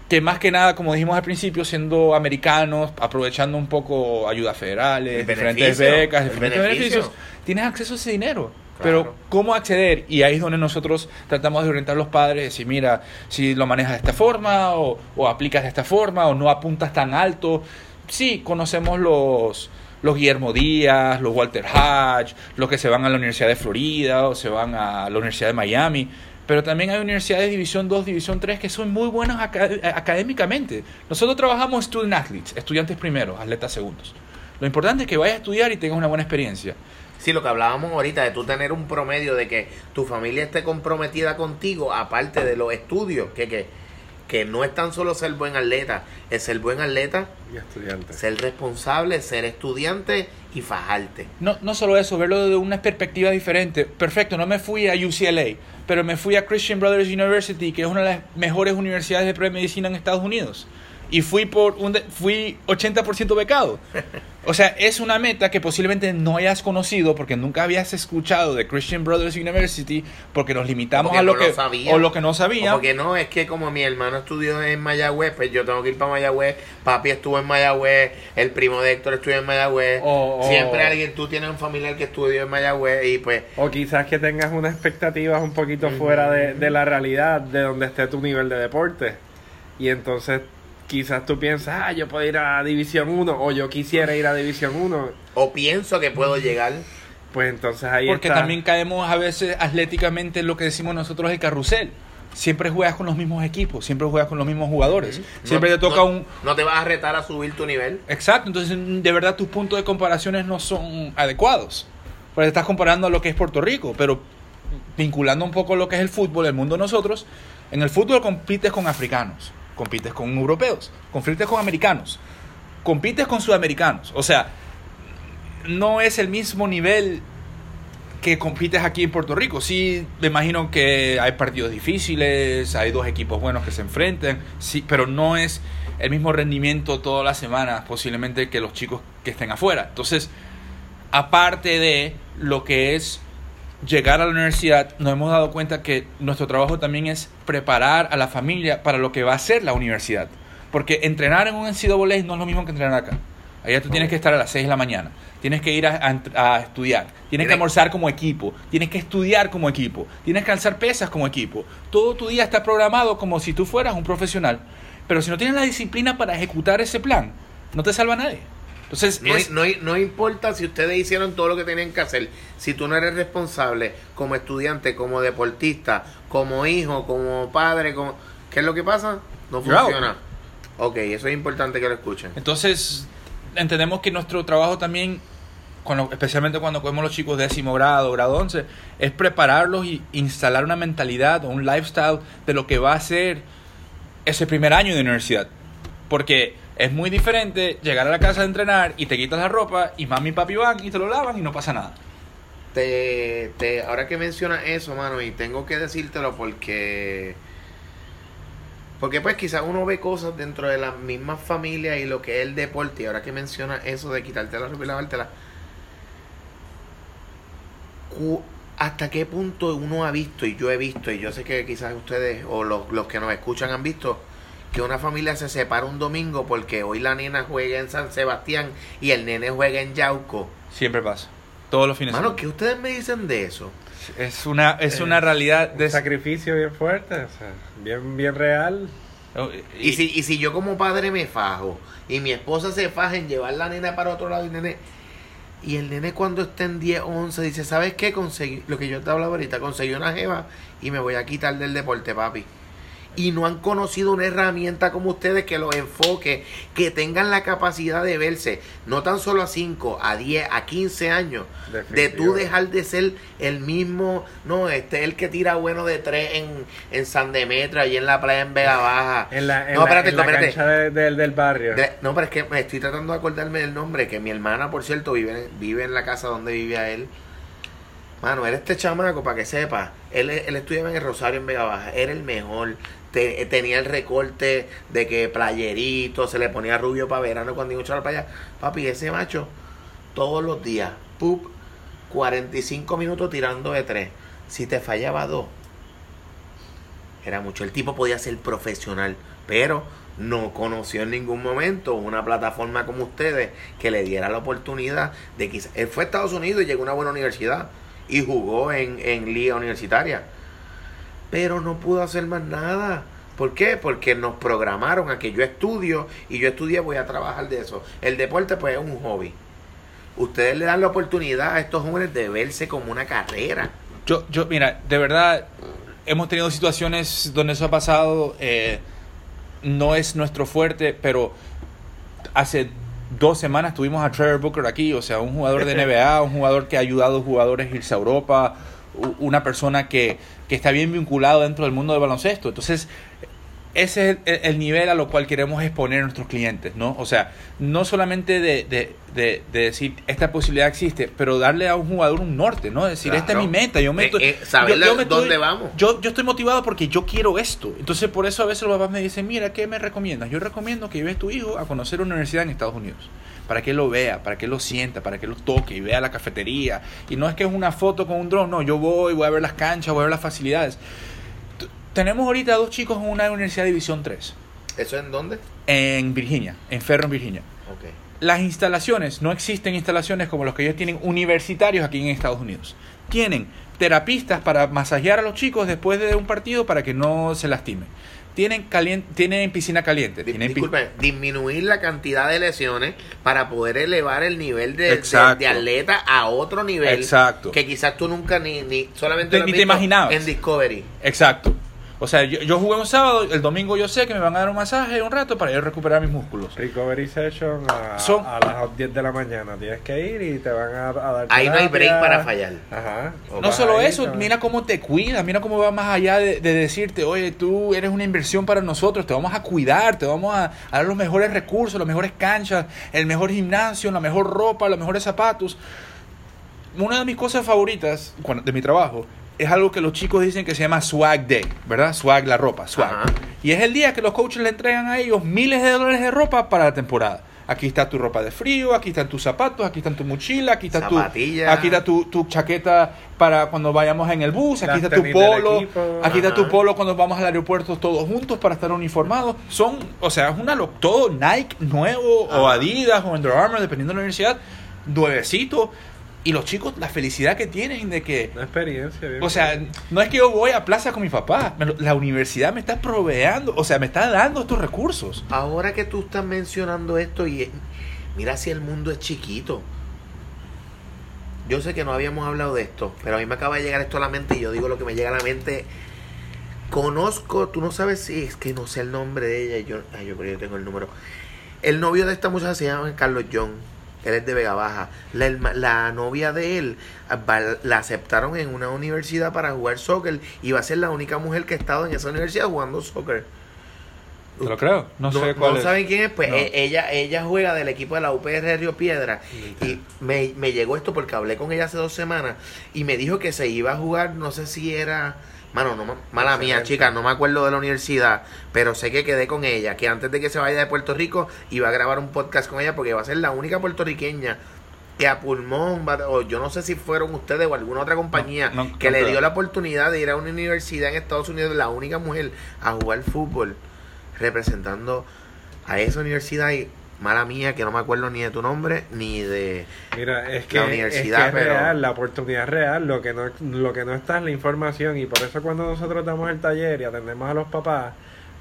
que más que nada, como dijimos al principio, siendo americanos, aprovechando un poco ayudas federales, diferentes becas, diferentes beneficio. beneficios, tienes acceso a ese dinero. Claro. Pero, ¿cómo acceder? Y ahí es donde nosotros tratamos de orientar a los padres, decir, mira, si lo manejas de esta forma, o, o aplicas de esta forma, o no apuntas tan alto. Sí, conocemos los, los Guillermo Díaz, los Walter Hatch, los que se van a la Universidad de Florida, o se van a la Universidad de Miami. Pero también hay universidades de División 2, División 3 que son muy buenas aca- académicamente. Nosotros trabajamos student athletes, estudiantes primeros, atletas segundos. Lo importante es que vayas a estudiar y tengas una buena experiencia. Sí, lo que hablábamos ahorita, de tú tener un promedio de que tu familia esté comprometida contigo, aparte de los estudios, que, que que no es tan solo ser buen atleta, es ser buen atleta, Y estudiantes. ser responsable, ser estudiante y fajarte. No, no solo eso, verlo desde una perspectiva diferente. Perfecto, no me fui a UCLA, pero me fui a Christian Brothers University, que es una de las mejores universidades de premedicina en Estados Unidos. Y fui por un de- fui 80% becado. O sea, es una meta que posiblemente no hayas conocido porque nunca habías escuchado de Christian Brothers University porque nos limitamos Porque a lo no que lo sabía. o lo que no sabía. O Porque no, es que como mi hermano estudió en Mayagüez, pues yo tengo que ir para Mayagüez, papi estuvo en Mayagüez, el primo de Héctor estudió en Mayagüez, O- o- siempre alguien, tú tienes un familiar que estudió en Mayagüez y pues O quizás que tengas unas expectativas un poquito fuera de, de la realidad de donde esté tu nivel de deporte. Y entonces quizás tú piensas, ah, yo puedo ir a División 1 o yo quisiera ir a División 1. o pienso que puedo llegar. Pues entonces ahí Porque está. también caemos a veces atléticamente en lo que decimos nosotros el carrusel. Siempre juegas con los mismos equipos, siempre juegas con los mismos jugadores. Siempre No- te toca no- un... No te vas a retar a subir tu nivel. Exacto, entonces de verdad tus puntos de comparaciones no son adecuados. Porque estás comparando a lo que es Puerto Rico, pero vinculando un poco lo que es el fútbol, el mundo de nosotros, en el fútbol compites con africanos, compites con europeos, compites con americanos, compites con sudamericanos. O sea, no es el mismo nivel que compites aquí en Puerto Rico. Sí, me imagino que hay partidos difíciles, hay dos equipos buenos que se enfrentan, sí, pero no es el mismo rendimiento todas las semanas posiblemente que los chicos que estén afuera. Entonces, aparte de lo que es llegar a la universidad, nos hemos dado cuenta que nuestro trabajo también es preparar a la familia para lo que va a ser la universidad. Porque entrenar en un NCAA no es lo mismo que entrenar acá. Allá tú tienes que estar a las 6 de la mañana, tienes que ir a, a- a estudiar, tienes que Tienes- almorzar como equipo, tienes que estudiar como equipo, tienes que alzar pesas como equipo. Todo tu día está programado como si tú fueras un profesional. Pero si no tienes la disciplina para ejecutar ese plan, no te salva nadie. Entonces, No, es- no, no importa si ustedes hicieron todo lo que tenían que hacer, si tú no eres responsable como estudiante, como deportista, como hijo, como padre, como... ¿qué es lo que pasa? No funciona. Ok, eso es importante que lo escuchen. Entonces, entendemos que nuestro trabajo también, cuando, especialmente cuando cogemos los chicos décimo grado, grado 11, es prepararlos y instalar una mentalidad o un lifestyle de lo que va a ser ese primer año de universidad. Porque es muy diferente llegar a la casa de entrenar y te quitas la ropa y mami y papi van y te lo lavan y no pasa nada. Te, te, ahora que mencionas eso, mano, y tengo que decírtelo porque... Porque pues quizás uno ve cosas dentro de las mismas familias y lo que es el deporte, y ahora que mencionas eso de quitarte la ropa y lavártela, ¿hasta qué punto uno ha visto, y yo he visto, y yo sé que quizás ustedes o los, los que nos escuchan han visto, que una familia se separa un domingo porque hoy la nena juega en San Sebastián y el nene juega en Yauco? Siempre pasa. Todos los fines de Mano, semana. ¿qué ustedes me dicen de eso? Es una, es Eh, una realidad Un de... sacrificio bien fuerte, o sea, bien, bien real. Y si, y si yo como padre me fajo y mi esposa se faja en llevar la nena para otro lado y el nene... Y el nene cuando esté en 10 o 11 dice, ¿sabes qué? Conseguí, lo que yo te hablaba ahorita, conseguí una jeva y me voy a quitar del deporte, papi. Y no han conocido una herramienta como ustedes que los enfoque, que tengan la capacidad de verse, no tan solo a 5, a 10, a 15 años, de tú dejar de ser el mismo, no, este es el que tira bueno de 3 en, en San Demetrio, allí en la playa en Vega Baja. En la, en no, la- espérate, en la espérate. cancha de- del- del barrio. De- no, pero es que me estoy tratando de acordarme del nombre, que mi hermana, por cierto, vive, en- vive en la casa donde vivía él. Mano, era este chamaco, para que sepa. Él, él estudiaba en el Rosario en Vega Baja. Era el mejor. Te- tenía el recorte de que playerito, se le ponía rubio para verano cuando iba a la playa. Papi, ese macho, todos los días, pup, 45 minutos tirando de tres. Si te fallaba dos, era mucho. El tipo podía ser profesional, pero no conoció en ningún momento una plataforma como ustedes que le diera la oportunidad de quizás. Él fue a Estados Unidos y llegó a una buena universidad y jugó en, en liga universitaria, pero no pudo hacer más nada. ¿Por qué? Porque nos programaron a que yo estudio y yo estudié, voy a trabajar de eso. El deporte, pues, es un hobby. Ustedes le dan la oportunidad a estos jóvenes de verse como una carrera. Yo, yo, mira, de verdad, hemos tenido situaciones donde eso ha pasado. eh, no es nuestro fuerte, pero hace dos semanas tuvimos a Trevor Booker aquí, o sea, un jugador de NBA, un jugador que ha ayudado a jugadores a irse a Europa, una persona que, que está bien vinculado dentro del mundo del baloncesto. Entonces, ese es el, el nivel a lo cual queremos exponer a nuestros clientes, ¿no? O sea, no solamente de, de, de, de decir esta posibilidad existe, pero darle a un jugador un norte, ¿no? Decir, esta es mi meta, yo me Eh, eh, saber yo- yo me dónde estoy- vamos. Yo, yo estoy motivado porque yo quiero esto. Entonces, por eso a veces los papás me dicen, mira, ¿qué me recomiendas? Yo recomiendo que lleves tu hijo a conocer una universidad en Estados Unidos. Para que él lo vea, para que él lo sienta, para que lo toque y vea la cafetería. Y no es que es una foto con un dron, no, yo voy, voy a ver las canchas, voy a ver las facilidades. T- Tenemos ahorita dos chicos en una universidad de División 3, ¿Eso en dónde? en Virginia, en Ferro, en Virginia. Las instalaciones, no existen instalaciones como los que ellos tienen universitarios aquí en Estados Unidos. Tienen terapistas para masajear a los chicos después de un partido para que no se lastimen. Tienen, calien- tienen piscina caliente. Di- Tienen pi- Disculpe, disminuir la cantidad de lesiones para poder elevar el nivel de, de, atleta a otro nivel Exacto. que quizás tú nunca ni, ni solamente Ni- lo has ni te imaginabas. en Discovery. Exacto. O sea, yo, yo jugué un sábado, el domingo yo sé que me van a dar un masaje un rato para yo recuperar mis músculos. Recovery session a, Son- a las 10 de la mañana. Tienes que ir y te van a, a dar. Ahí no hay break para fallar. Ajá. No solo ahí, eso, mira cómo te cuida, mira cómo va más allá de, de decirte, oye, tú eres una inversión para nosotros, te vamos a cuidar, te vamos a, a dar los mejores recursos, las mejores canchas, el mejor gimnasio, la mejor ropa, los mejores zapatos. Una de mis cosas favoritas de mi trabajo es algo que los chicos dicen que se llama swag day, ¿verdad? Swag, la ropa, swag. Ajá. Y es el día que los coaches le entregan a ellos miles de dólares de ropa para la temporada. Aquí está tu ropa de frío, aquí están tus zapatos, aquí están tu mochila, aquí está tu, aquí está tu, tu chaqueta para cuando vayamos en el bus, aquí Las está tu polo, aquí está tu polo cuando vamos al aeropuerto todos juntos para estar uniformados. Son, o sea, es una lo- todo Nike nuevo o. Adidas o Under Armour, dependiendo de la universidad, nuevecito. Y los chicos, la felicidad que tienen de que Una experiencia. bien o sea, no es que yo voy a plaza con mi papá. La universidad me está proveando, o sea, me está dando estos recursos. Ahora que tú estás mencionando esto y mira si el mundo es chiquito. Yo sé que no habíamos hablado de esto, pero a mí me acaba de llegar esto a la mente y yo digo lo que me llega a la mente. Conozco, tú no sabes si es que no sé el nombre de ella, yo, ay, yo creo que yo tengo el número. El novio de esta muchacha se llama Carlos John, él es de Vega Baja. La, herma- la novia de él va- la aceptaron en una universidad para jugar soccer y va a ser la única mujer que ha estado en esa universidad jugando soccer. Te lo creo. No, sé cuál es. saben quién es, pues No. e- ella, ella juega del equipo de la UPR Río Piedra. Y me, me llegó esto porque hablé con ella hace dos semanas y me dijo que se iba a jugar, no sé si era. Mano, no, ma- mala mía, chica, no me acuerdo de la universidad, pero sé que quedé con ella, que antes de que se vaya de Puerto Rico iba a grabar un podcast con ella porque va a ser la única puertorriqueña que a pulmón, va- o yo no sé si fueron ustedes o alguna otra compañía No, no, que no le dio la oportunidad de ir a una universidad en Estados Unidos, la única mujer a jugar fútbol representando a esa universidad y mala mía que no me acuerdo ni de tu nombre ni de Mira, es que, la es, universidad, que es pero- real, la oportunidad real, lo que, no, lo que no está es la información y por eso cuando nosotros damos el taller y atendemos a los papás,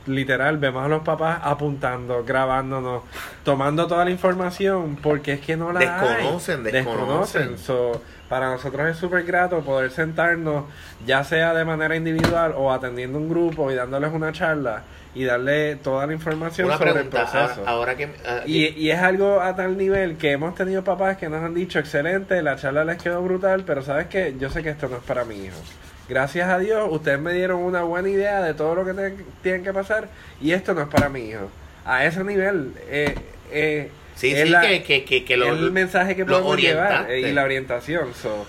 literal, vemos a los papás apuntando, grabándonos, tomando toda la información porque es que no la Desconocen, hay. desconocen. So, para nosotros es súper grato poder sentarnos, ya sea de manera individual o atendiendo un grupo y dándoles una charla y darle toda la información una sobre pregunta el proceso. ahora, ahora que ah, Y, y es algo a tal nivel que hemos tenido papás que nos han dicho, excelente, la charla les quedó brutal, pero sabes que yo sé que esto no es para mi hijo. Gracias a Dios, ustedes me dieron una buena idea de todo lo que te- tienen que pasar y esto no es para mi hijo. A ese nivel, eh, eh, sí es sí la- que, que, que, que lo, el mensaje que podemos llevar eh, y la orientación. So,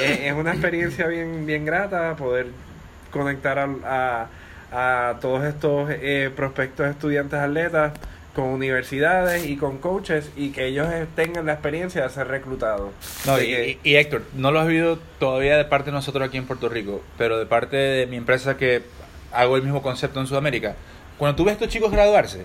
eh, es una experiencia bien, bien grata poder conectar al- a, a, todos estos eh, prospectos estudiantes atletas con universidades y con coaches y que ellos tengan la experiencia de ser reclutados. No, y, que- y- y Héctor, no lo has vivido todavía de parte de nosotros aquí en Puerto Rico, pero de parte de mi empresa que hago el mismo concepto en Sudamérica. Cuando tú ves a estos chicos graduarse,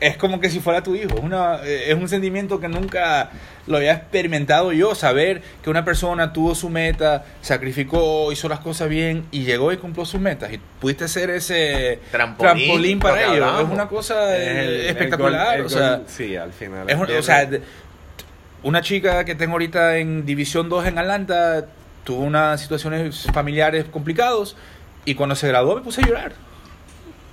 es como que si fuera tu hijo. Es, una, eh, es un sentimiento que nunca lo había experimentado yo. Saber que una persona tuvo su meta, sacrificó, hizo las cosas bien y llegó y cumplió sus metas. Y pudiste ser ese Trampolín, para ellos. Es una cosa es el- el espectacular. gol- el o sea, gol- sí, al final. es un- bien o sea, re- de- una chica que tengo ahorita en División 2 en Atlanta tuvo unas situaciones familiares complicadas y cuando se graduó me puse a llorar.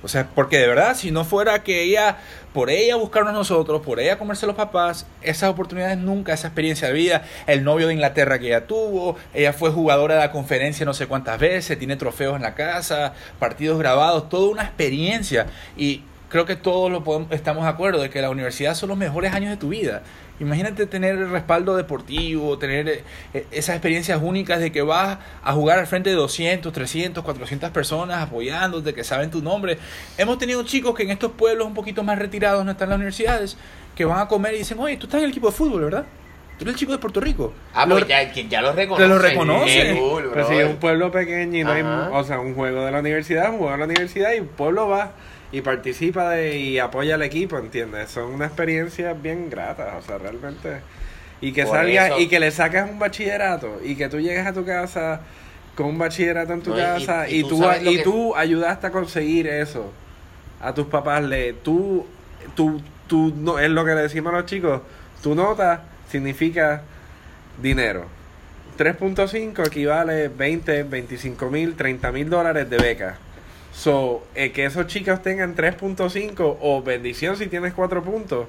O sea, porque de verdad, si no fuera que ella, por ella buscarnos nosotros, por ella comerse los papás, esas oportunidades nunca, esa experiencia de vida, el novio de Inglaterra que ella tuvo, ella fue jugadora de la conferencia no sé cuántas veces, tiene trofeos en la casa, partidos grabados, toda una experiencia. Y creo que todos lo podemos, estamos de acuerdo de que la universidad son los mejores años de tu vida. Imagínate tener el respaldo deportivo, tener eh, esas experiencias únicas de que vas a jugar al frente de 200, 300, 400 personas apoyándote, que saben tu nombre. Hemos tenido chicos que en estos pueblos un poquito más retirados, no están en las universidades, que van a comer y dicen, oye, tú estás en el equipo de fútbol, ¿verdad? Tú eres el chico de Puerto Rico. Ah, Lo- pues ya, ya lo reconocen. lo reconocen. Qué cool, Pero si es un pueblo pequeño y no hay, o sea, un juego de la universidad, un juego de la universidad y el pueblo va y participa de, y apoya al equipo, ¿entiendes? Son una experiencia bien grata, o sea, realmente. Y que Por salgas eso- y que le sacas un bachillerato y que tú llegues a tu casa con un bachillerato en tu No, casa y- y, y tú y que- tú ayudaste a conseguir eso a tus papás, le, tú, tú, tú, no, es lo que le decimos a los chicos, tu nota significa dinero. 3.5 equivale 20, 25 mil, 30 mil dólares de beca. So, eh, que esos chicos tengan 3.5 o bendición si tienes 4 puntos,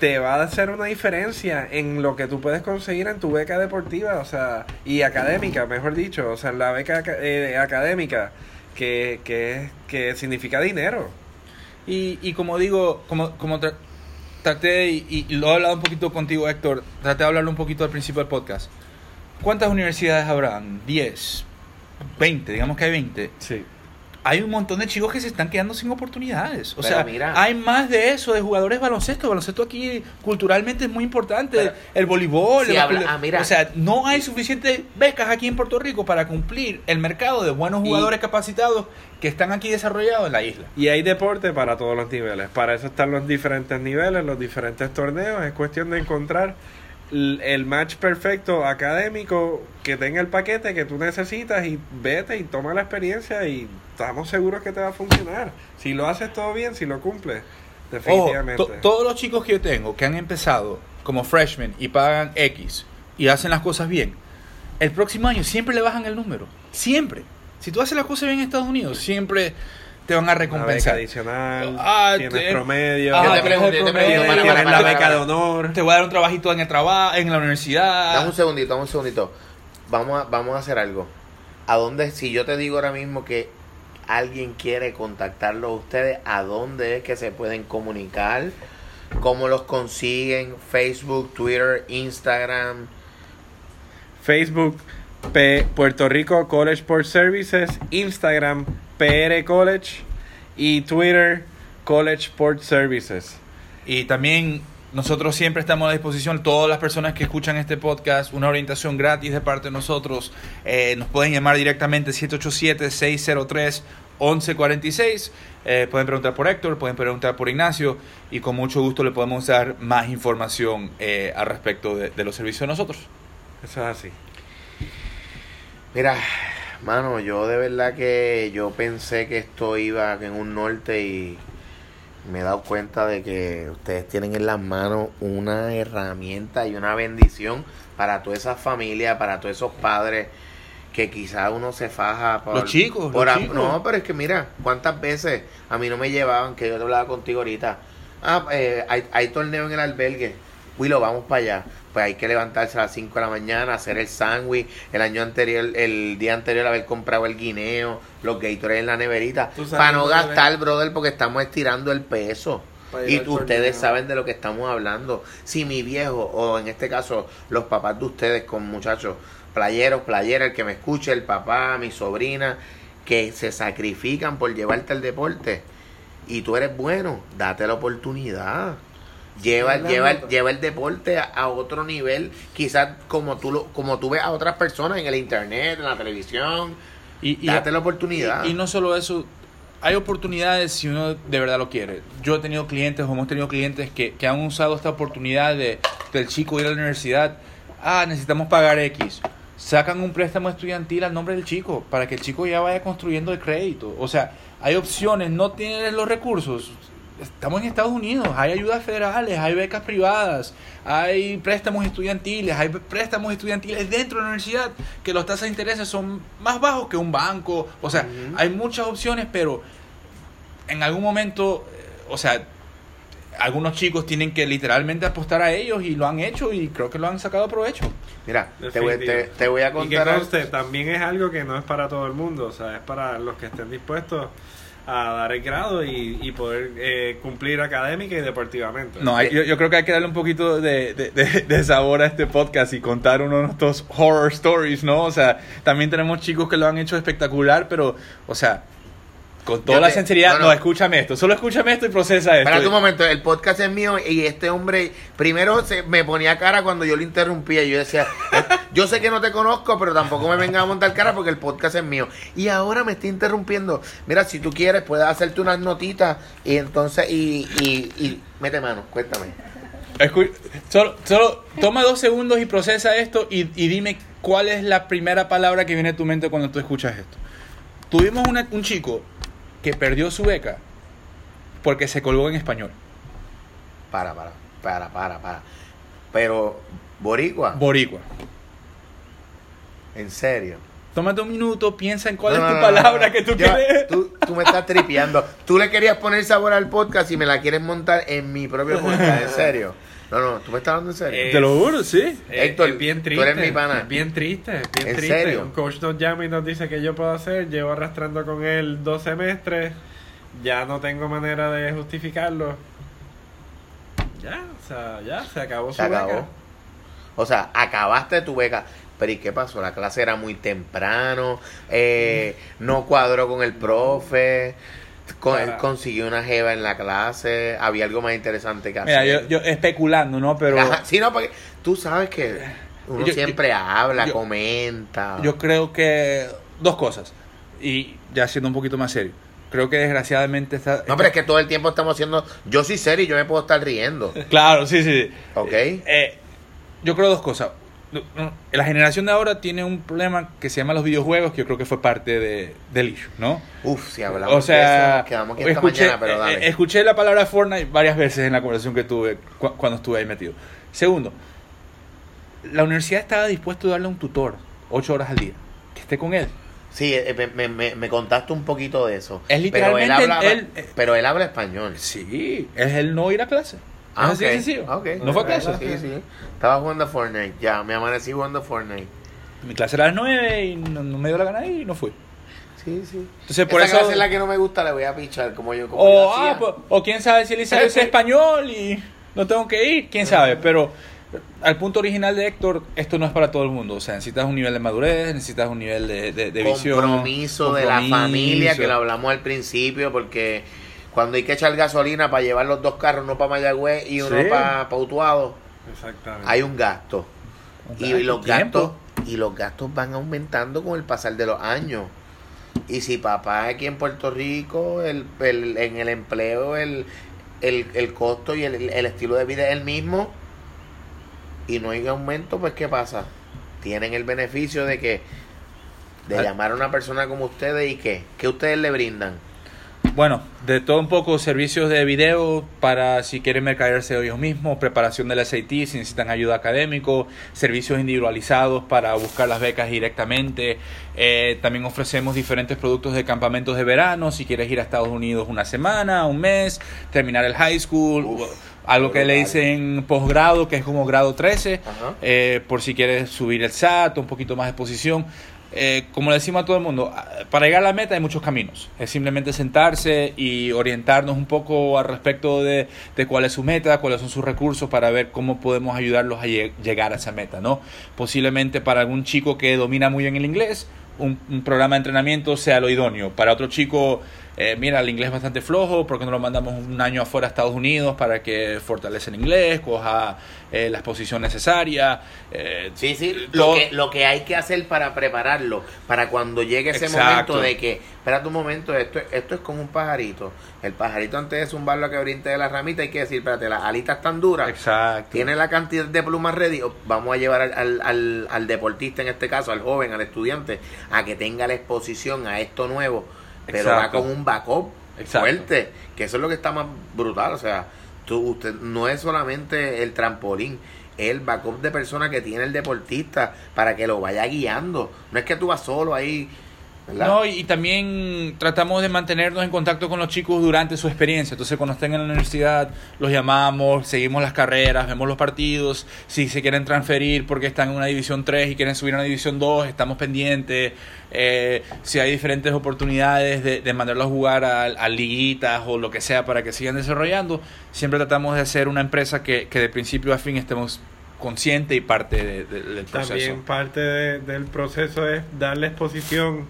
te va a hacer una diferencia en lo que tú puedes conseguir en tu beca deportiva, o sea, y académica, mejor dicho, o sea, la beca eh, académica, que, que, que significa dinero. Y, y como digo, como, como tra- traté, y, y lo he hablado un poquito contigo, Héctor, traté de hablarlo un poquito al principio del podcast. ¿Cuántas universidades habrán? 10, 20, digamos que hay 20. Sí. Hay un montón de chicos que se están quedando sin oportunidades. O Pero sea, mira. hay más de eso, de jugadores de baloncesto. El baloncesto aquí culturalmente es muy importante. Pero- el voleibol. El habla- ah, mira. O sea, no hay suficientes becas aquí en Puerto Rico para cumplir el mercado de buenos Y- jugadores capacitados que están aquí desarrollados en la isla. Y hay deporte para todos los niveles. Para eso están los diferentes niveles, los diferentes torneos. Es cuestión de encontrar el match perfecto académico que tenga el paquete que tú necesitas y vete y toma la experiencia y estamos seguros que te va a funcionar. Si lo haces todo bien, si lo cumples, definitivamente. to- todos los chicos que yo tengo que han empezado como freshmen y pagan X y hacen las cosas bien, el próximo año siempre le bajan el número. Siempre. Si tú haces las cosas bien en Estados Unidos, siempre te van a Una beca recompensar. adicional, Ah, tienes te- promedio, Ah, Yo te tienes pregunto, el yo te promedio, tienes la beca de honor. Te voy a dar un trabajito en el trabajo, en la universidad. Dame un segundito, dame un segundito. Vamos a, vamos a hacer algo. ¿A dónde, si yo te digo ahora mismo que alguien quiere contactarlo a ustedes, ¿a dónde es que se pueden comunicar? ¿Cómo los consiguen? Facebook, Twitter, Instagram. Facebook, P- Puerto Rico College Sport Services, Instagram, PR College y Twitter, College Sport Services. Y también nosotros siempre estamos a disposición, todas las personas que escuchan este podcast, una orientación gratis de parte de nosotros. Eh, nos pueden llamar directamente 787-603-1146. Eh, pueden preguntar por Héctor, pueden preguntar por Ignacio y con mucho gusto le podemos dar más información eh, al respecto de, de los servicios de nosotros. Eso es así. Mira, mano, yo de verdad que yo pensé que esto iba en un norte y me he dado cuenta de que ustedes tienen en las manos una herramienta y una bendición para toda esa familia, para todos esos padres que quizás uno se faja por, Los chicos, por los chicos. no pero es que mira cuántas veces a mí no me llevaban que yo te hablaba contigo ahorita. Ah eh, hay, hay torneo en el albergue. Willow vamos para allá pues hay que levantarse a las 5 de la mañana hacer el sándwich el año anterior el día anterior haber comprado el guineo los Gatorade en la neverita para no gastar brother porque estamos estirando el peso y tú- ustedes saben de lo que estamos hablando. Si mi viejo, o en este caso los papás de ustedes con muchachos, playeros, playeras, el que me escuche, el papá, mi sobrina, que se sacrifican por llevarte al deporte y tú eres bueno, date la oportunidad. Lleva, lleva, nota. lleva el deporte a, a otro nivel, quizás como tú lo, como tú ves a otras personas en el internet, en la televisión, Y, y- date la oportunidad. Y, y no solo eso, hay oportunidades si uno de verdad lo quiere. Yo he tenido clientes o hemos tenido clientes que, que han usado esta oportunidad de del chico ir a la universidad. Ah, necesitamos pagar X. Sacan un préstamo estudiantil al nombre del chico para que el chico ya vaya construyendo el crédito. O sea, hay opciones, no tienes los recursos. Estamos en Estados Unidos, hay ayudas federales, hay becas privadas, hay préstamos estudiantiles, hay préstamos estudiantiles dentro de la universidad que las tasas de interés son más bajos que un banco. O sea, hay muchas opciones, pero en algún momento, eh, o sea, algunos chicos tienen que literalmente apostar a ellos y lo han hecho y creo que lo han sacado provecho. Mira, te voy, te, te voy a Y que contar. conste, también es algo que no es para todo el mundo, o sea, es para los que estén dispuestos a dar el grado y, y poder eh, cumplir académica y deportivamente. No, hay- yo, yo creo que hay que darle un poquito de, de- de- de sabor a este podcast y contar uno de nuestros horror stories, ¿no? O sea, también tenemos chicos que lo han hecho espectacular, pero, o sea, con toda la sinceridad, no, no, no. escúchame esto, solo escúchame esto y procesa esto. Espérate un momento, el podcast es mío y este hombre primero se me ponía cara cuando yo lo interrumpía yo decía, "Eh, yo sé que no te conozco, pero tampoco me venga a montar cara porque el podcast es mío. Y ahora me está interrumpiendo. Mira, si tú quieres, puedes hacerte unas notitas y entonces, y, y, y mete mano, cuéntame. Escu- solo, solo toma dos segundos y procesa esto y, y dime cuál es la primera palabra que viene a tu mente cuando tú escuchas esto. Tuvimos una- un chico que perdió su beca porque se colgó en español. Para, para, para, para, para. Pero, Boricua, Boricua. en serio. Tómate un minuto, piensa en cuál No, es tu no, palabra no. que tú quieres. Tú, tú me estás tripeando. Tú le querías poner sabor al podcast y me la quieres montar en mi propio podcast, en serio. No, no, tú me estás hablando en serio. Te lo juro, sí. Héctor, es bien tú triste. eres mi pana. Es bien triste, es bien ¿En triste. serio? Un coach nos llama y nos dice que yo puedo hacer. Llevo arrastrando con él dos semestres. Ya no tengo manera de justificarlo. Ya, o sea, ya se acabó Se su beca. acabó. O sea, acabaste tu beca. Pero ¿y qué pasó? La clase era muy temprano, eh, no cuadró con el profe, con, él consiguió una jeva en la clase, había algo más interesante que Mira, hacer. yo, yo especulando, ¿no? Pero Ajá, sí, no, porque tú sabes que uno Yo- siempre habla, comenta. yo creo que dos cosas. Y ya siendo un poquito más serio. Creo que desgraciadamente está... no, pero es que todo el tiempo estamos haciendo... Yo soy serio y yo me puedo estar riendo, Claro, sí, sí. ¿ok? Eh, yo creo dos cosas. La generación de ahora tiene un problema que se llama los videojuegos, que yo creo que fue parte de, del issue, ¿no? Uf, si hablamos O de eso, sea, quedamos aquí esta escuché, mañana, pero eh, dale. eh, escuché la palabra Fortnite varias veces en la conversación que tuve cu- cuando estuve ahí metido. Segundo, la universidad estaba dispuesta a darle un tutor ocho horas al día, que esté con él. Sí, eh, me, me, me, contaste un poquito de eso. Es literalmente pero él, habla, él- él- pero él habla español. Sí, es el no ir a clase. Ah, es así de ok, sencillo. ok. No fue clase. Sí, sí. Estaba jugando a Fortnite. Ya, me amanecí jugando a Fortnite. Mi clase era a las nueve y no, no me dio la gana y no fui. Sí, sí. Entonces, por Esa eso... clase es la que no me gusta, le voy a pichar como yo. Como O, yo ah, pues, o quién sabe si sabe ese español y no tengo que ir, quién sabe. Pero al punto original de Héctor, esto no es para todo el mundo. O sea, necesitas un nivel de madurez, necesitas un nivel de, de, de visión. compromiso de la compromiso. familia que lo hablamos al principio porque cuando hay que echar gasolina para llevar los dos carros uno para Mayagüez y uno Sí. para Utuado Exactamente. hay un gasto y los tiempo. gastos y los gastos van aumentando con el pasar de los años y si papá aquí en Puerto Rico el, el- en el empleo el, el, el costo y el, el estilo de vida es el mismo y no hay aumento pues qué pasa tienen el beneficio de que de Ah. llamar a una persona como ustedes y que que ustedes le brindan Bueno, de todo un poco, servicios de video para si quieren mercadearse ellos mismos, preparación del SAT si necesitan ayuda académico, servicios individualizados para buscar las becas directamente. Eh, también ofrecemos diferentes productos de campamentos de verano, si quieres ir a Estados Unidos una semana, un mes, terminar el high school, Uf, algo que le dicen posgrado, que es como grado 13, Ajá. eh, por si quieres subir el SAT, un poquito más de exposición. Eh, como le decimos a todo el mundo, ah, para llegar a la meta hay muchos caminos. Es simplemente sentarse y orientarnos un poco al respecto de, cuál es su meta, cuáles son sus recursos para ver cómo podemos ayudarlos a lle- llegar a esa meta, ¿no? Posiblemente para algún chico que domina muy bien el inglés, un programa de entrenamiento sea lo idóneo. Para otro chico, eh, mira, el inglés es bastante flojo, ¿por qué no lo mandamos un año afuera a Estados Unidos para que fortalece el inglés, coja eh, la exposición necesaria? eh, Sí, sí, todo- lo que, lo que hay que hacer para prepararlo, para cuando llegue ese Exacto. momento de que, espérate un momento, esto, esto es como un pajarito. El pajarito antes de zumbarlo a que brinte de la ramita hay que decir, espérate, las alitas están duras, Exacto. tiene la cantidad de plumas ready, vamos a llevar al, al, al, al deportista en este caso, al joven, al estudiante, a que tenga la exposición a esto nuevo, pero va con un backup Exacto. fuerte, que eso es lo que está más brutal, o sea, tú, usted no es solamente el trampolín, es el backup de persona que tiene el deportista para que lo vaya guiando. No es que tú vas solo ahí, ¿verdad? No, y, y también tratamos de mantenernos en contacto con los chicos durante su experiencia. Entonces, cuando estén en la universidad, los llamamos, seguimos las carreras, vemos los partidos. Si se quieren transferir porque están en una división 3 y quieren subir a una división 2, estamos pendientes. Eh, si hay diferentes oportunidades de, de mandarlos a jugar a, a liguitas o lo que sea para que sigan desarrollando, siempre tratamos de hacer una empresa que, que de principio a fin estemos consciente y parte de- de- del proceso. También parte de- del proceso es darle exposición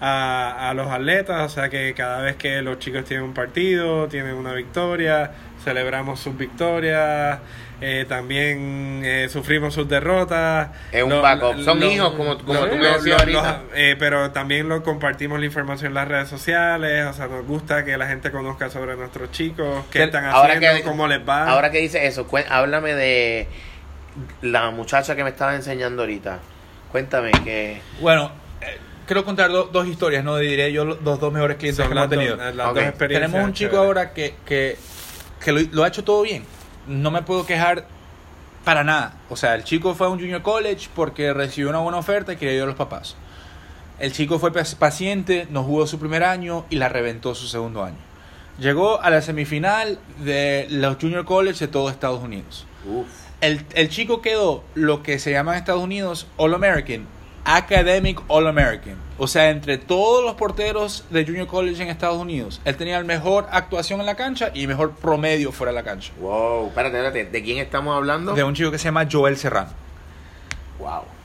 a, a los atletas, o sea que cada vez que los chicos tienen un partido, tienen una victoria, celebramos sus victorias, eh, también eh, sufrimos sus derrotas. Es un backup. Son hijos, como- como lo- tú me lo- decías ahorita. los- eh, pero también lo compartimos la información en las redes sociales, o sea, nos gusta que la gente conozca sobre nuestros chicos, qué Que- están ahora haciendo, que- cómo les va. Ahora que dice eso, cuen- háblame de la muchacha que me estaba enseñando ahorita. Cuéntame que... Bueno, quiero contar do- dos historias, ¿no? Diré yo los dos, dos mejores clientes Son que hemos tenido. dos- las Ok. dos experiencias Tenemos un chico ahora que, que, que lo, lo ha hecho todo bien. No me puedo quejar para nada. O sea, el chico fue a un junior college porque recibió una buena oferta y quería ayudar a los papás. El chico fue pac- paciente, no jugó su primer año y la reventó su segundo año. Llegó a la semifinal de los junior college de todo Estados Unidos. Uf. El, el chico quedó lo que se llama en Estados Unidos All American, Academic All American. O sea, entre todos los porteros de Junior College en Estados Unidos, él tenía la mejor actuación en la cancha y mejor promedio fuera de la cancha. Wow, espérate, espérate. ¿De quién estamos hablando? De un chico que se llama Joel Serrano. Wow.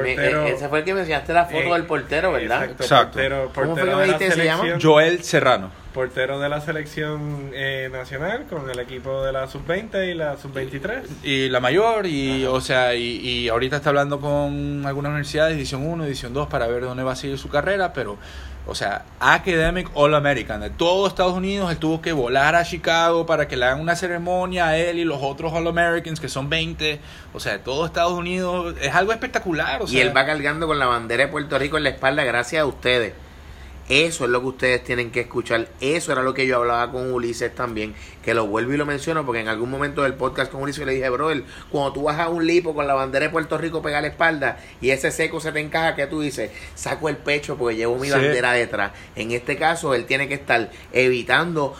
Portero- Me- ese fue el que me enseñaste la foto Eh, del portero, ¿verdad? Exacto, Exacto. Portero, ¿Cómo fue portero que me dijiste se llama? Joel Serrano. Portero de la selección eh, nacional con el equipo de la sub-20 y la sub-23. Y la mayor, y o sea, y, y ahorita está hablando con algunas universidades, División 1, División 2, para ver dónde va a seguir su carrera, pero, o sea, Academic All American, de todo Estados Unidos, él tuvo que volar a Chicago para que le hagan una ceremonia a él y los otros All Americans, que son 20, o sea, de todo Estados Unidos, es algo espectacular, o y sea, él va cargando con la bandera de Puerto Rico en la espalda gracias a ustedes. Eso es lo que ustedes tienen que escuchar. Eso era lo que yo hablaba con Ulises también. Que lo vuelvo y lo menciono porque en algún momento del podcast con Ulises le dije, brother, cuando tú vas a un lipo con la bandera de Puerto Rico pega la espalda y ese seco se te encaja, que tú dices? Saco el pecho porque llevo mi Sí. bandera detrás. En este caso, él tiene que estar evitando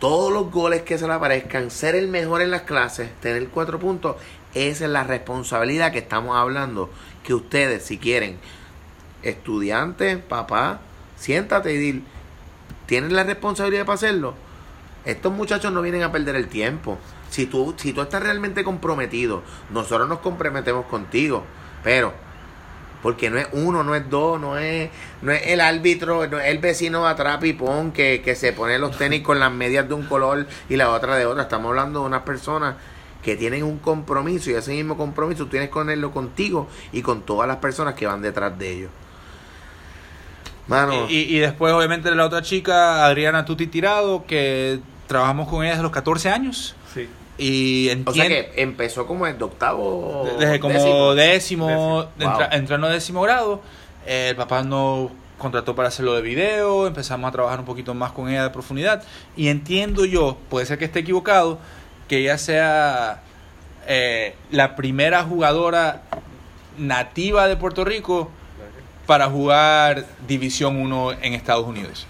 todos los goles que se le aparezcan, ser el mejor en las clases, tener cuatro puntos. Esa es la responsabilidad que estamos hablando. Que ustedes, si quieren, estudiantes, papá, siéntate y dile, ¿tienen la responsabilidad para hacerlo? Estos muchachos no vienen a perder el tiempo. Si tú, si tú estás realmente comprometido, nosotros nos comprometemos contigo. Pero, porque no es uno, no es dos, no es, no es el árbitro, no es el vecino de atrás pipón que, que se pone los tenis con las medias de un color y la otra de otra. Estamos hablando de unas personas que tienen un compromiso y ese mismo compromiso tienes que ponerlo contigo y con todas las personas que van detrás de ellos. Mano, y, y después obviamente la otra chica, Adriana Tuti Tirado, que trabajamos con ella desde los 14 años, Sí. y o sea que empezó como el de octavo. Desde como décimo. décimo, Décimo. entra- Wow. entrando a décimo grado, eh, el papá nos contrató para hacerlo de video, empezamos a trabajar un poquito más con ella de profundidad y entiendo yo, puede ser que esté equivocado, que ella sea eh, la primera jugadora nativa de Puerto Rico para jugar División 1 en Estados Unidos.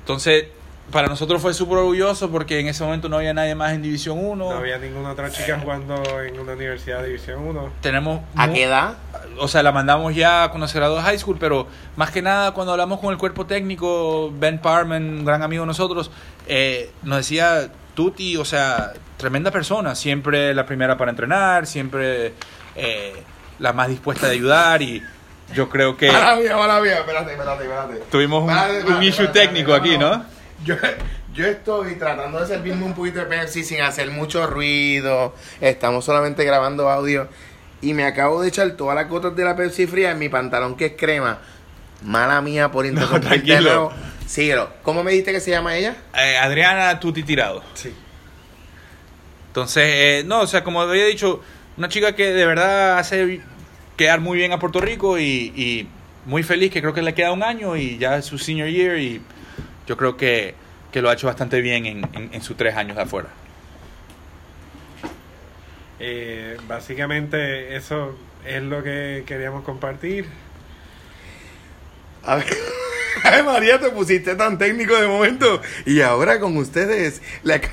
Entonces, para nosotros fue súper orgulloso porque en ese momento no había nadie más en División 1. No había ninguna otra chica jugando en una universidad de División 1. Tenemos ¿A qué edad? o sea, la mandamos ya cuando se graduó de high school, pero más que nada cuando hablamos con el cuerpo técnico, Ben Parman, un gran amigo de nosotros, eh, nos decía, Tuti, o sea, tremenda persona, siempre la primera para entrenar, siempre eh, la más dispuesta de ayudar y yo creo que Mala mía, mala mía, espérate, espérate, espérate. tuvimos un, Espérate, un espérate, issue técnico aquí, ¿no? Yo, yo estoy tratando de servirme un poquito de Pepsi sin hacer mucho ruido. Estamos solamente grabando audio. Y me acabo de echar todas las gotas de la Pepsi fría en mi pantalón que es crema. Mala mía por interrumpirte. de nuevo. Síguelo. ¿Cómo me dijiste que se llama ella? Eh, Adriana Tuti Tirado. Sí. Entonces, eh, no, o sea, como había dicho, una chica que de verdad hace quedar muy bien a Puerto Rico y, y muy feliz, que creo que le queda un año y ya es su senior year y yo creo que, que lo ha hecho bastante bien en, en, en sus tres años de afuera. Eh, básicamente eso es lo que queríamos compartir. A ver, Ay, María, te pusiste tan técnico de momento. Y ahora con ustedes, le, ac-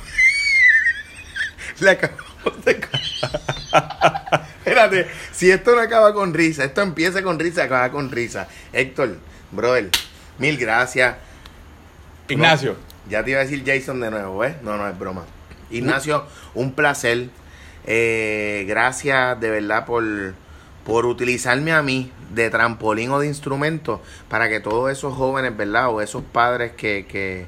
le acabamos de... Espérate, si esto no acaba con risa, esto empieza con risa, acaba con risa. Héctor, brother, mil gracias. Ignacio. Ya te iba a decir Jason de nuevo, ¿eh? No, no es broma. Ignacio, un placer. Eh, gracias de verdad por, por utilizarme a mí de trampolín o de instrumento para que todos esos jóvenes, ¿verdad? O esos padres que, que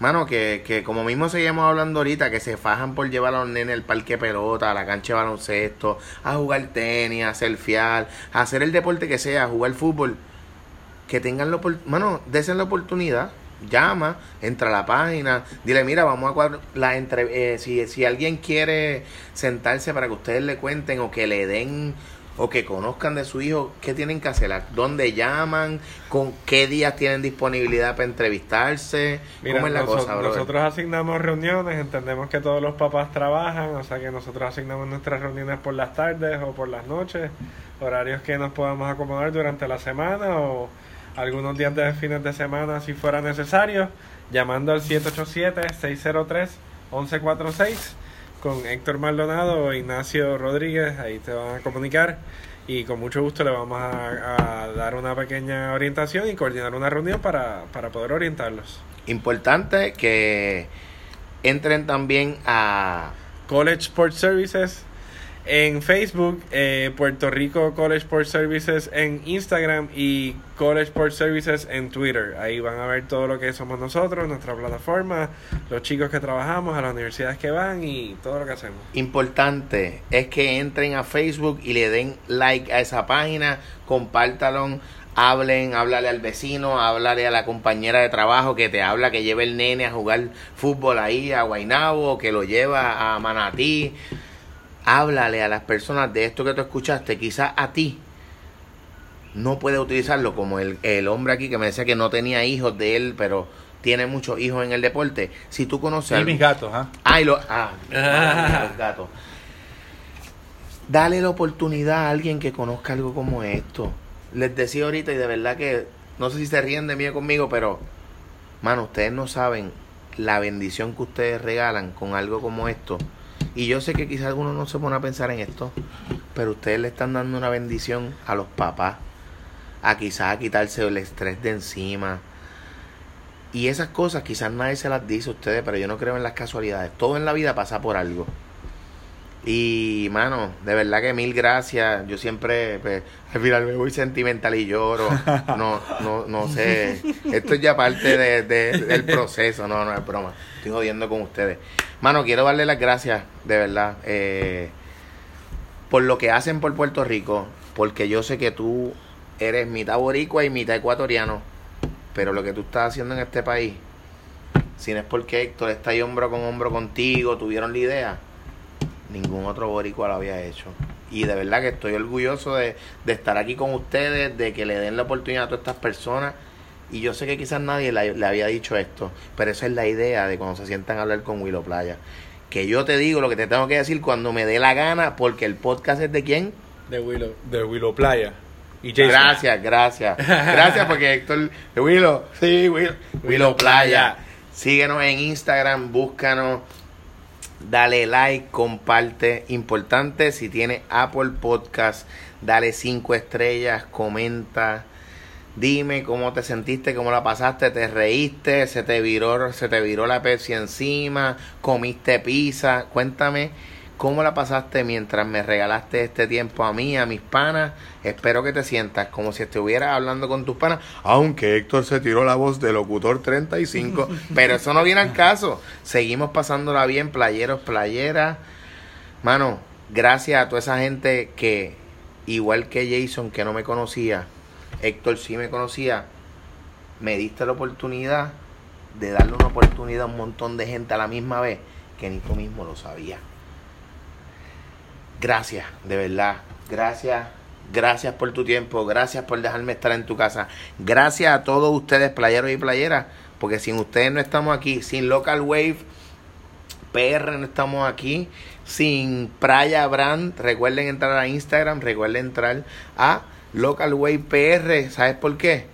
mano, que, que como mismo seguimos hablando ahorita, que se fajan por llevar a los nenes al parque pelota, a la cancha de baloncesto, a jugar tenis, a surfear, a hacer el deporte que sea, a jugar fútbol, que tengan la oportunidad, mano, desen la oportunidad, llama, entra a la página, dile, mira, vamos a cuadrar la entre eh, si, si alguien quiere sentarse para que ustedes le cuenten o que le den o que conozcan de su hijo, ¿qué tienen que hacer? ¿A ¿Dónde llaman? ¿Con qué días tienen disponibilidad para entrevistarse? Mira, ¿Cómo es la noso- cosa, brother? nosotros asignamos reuniones, entendemos que todos los papás trabajan, o sea que nosotros asignamos nuestras reuniones por las tardes o por las noches, horarios que nos podamos acomodar durante la semana o algunos días de fines de semana si fuera necesario, llamando al 787-603-1146 con Héctor Maldonado o Ignacio Rodríguez, ahí te van a comunicar y con mucho gusto le vamos a, a dar una pequeña orientación y coordinar una reunión para, para poder orientarlos. Importante que entren también a College Sport Services en Facebook, eh, Puerto Rico College Sport Services en Instagram y College Sport Services en Twitter. Ahí van a ver todo lo que somos nosotros, nuestra plataforma, los chicos que trabajamos, a las universidades que van y todo lo que hacemos. importante es que entren a Facebook y le den like a esa página, compártalo, hablen, háblale al vecino, háblale a la compañera de trabajo que te habla que lleve el nene a jugar fútbol ahí a Guaynabo, que lo lleva a Manatí. Háblale a las personas de esto que tú escuchaste, quizás a ti no puede utilizarlo como el, el hombre aquí que me decía que no tenía hijos de él, pero tiene muchos hijos en el deporte. Si tú conoces Y mis gatos, ¿ah? Ay, lo, ah, ah, los gatos. Dale la oportunidad a alguien que conozca algo como esto. Les decía ahorita y de verdad que no sé si se ríen de mí o conmigo, pero mano, ustedes no saben la bendición que ustedes regalan con algo como esto. Y yo sé que quizás algunos no se pone a pensar en esto, pero ustedes le están dando una bendición a los papás, a quizás a quitarse el estrés de encima, y esas cosas quizás nadie se las dice a ustedes, pero yo no creo en las casualidades. Todo en la vida pasa por algo. Y, mano, de verdad que mil gracias. Yo siempre, pues, al final me voy sentimental y lloro. No, no, no sé. Esto es ya parte de, de- del proceso. No, no es broma. Estoy jodiendo con ustedes. Mano, quiero darle las gracias, de verdad, eh, por lo que hacen por Puerto Rico. Porque yo sé que tú eres mitad boricua y mitad ecuatoriano. Pero lo que tú estás haciendo en este país, si no es porque Héctor está ahí hombro con hombro contigo, tuvieron la idea, ningún otro boricua lo había hecho. Y de verdad que estoy orgulloso de, de estar aquí con ustedes, de que le den la oportunidad a todas estas personas. Y yo sé que quizás nadie le, le había dicho esto, pero esa es la idea de cuando se sientan a hablar con Willow Playa. Que yo te digo lo que te tengo que decir cuando me dé la gana, porque el podcast es de quién? De Willow. De Willow Playa. Y Jason. Gracias, gracias. Gracias porque Héctor, Willow, sí, Willow, Willow Playa. Síguenos en Instagram, búscanos, dale like, comparte. Importante, si tienes Apple Podcast, dale cinco estrellas, comenta. Dime cómo te sentiste, cómo la pasaste, te reíste, se te viró, se te viró la Pepsi encima, comiste pizza. Cuéntame cómo la pasaste mientras me regalaste este tiempo a mí, a mis panas. Espero que te sientas como si estuvieras hablando con tus panas, aunque Héctor se tiró la voz de locutor 35, pero eso no viene al caso. Seguimos pasándola bien, playeros, playeras. Mano, gracias a toda esa gente que, igual que Jason, que no me conocía, Héctor sí me conocía, me diste la oportunidad de darle una oportunidad a un montón de gente a la misma vez que ni tú mismo lo sabías. Gracias, de verdad. Gracias. Gracias por tu tiempo. Gracias por dejarme estar en tu casa. Gracias a todos ustedes, playeros y playeras. Porque sin ustedes no estamos aquí. Sin Local Wave, PR no estamos aquí, sin Playa Brand. Recuerden entrar a Instagram, recuerden entrar a Local Way PR. ¿Sabes por qué?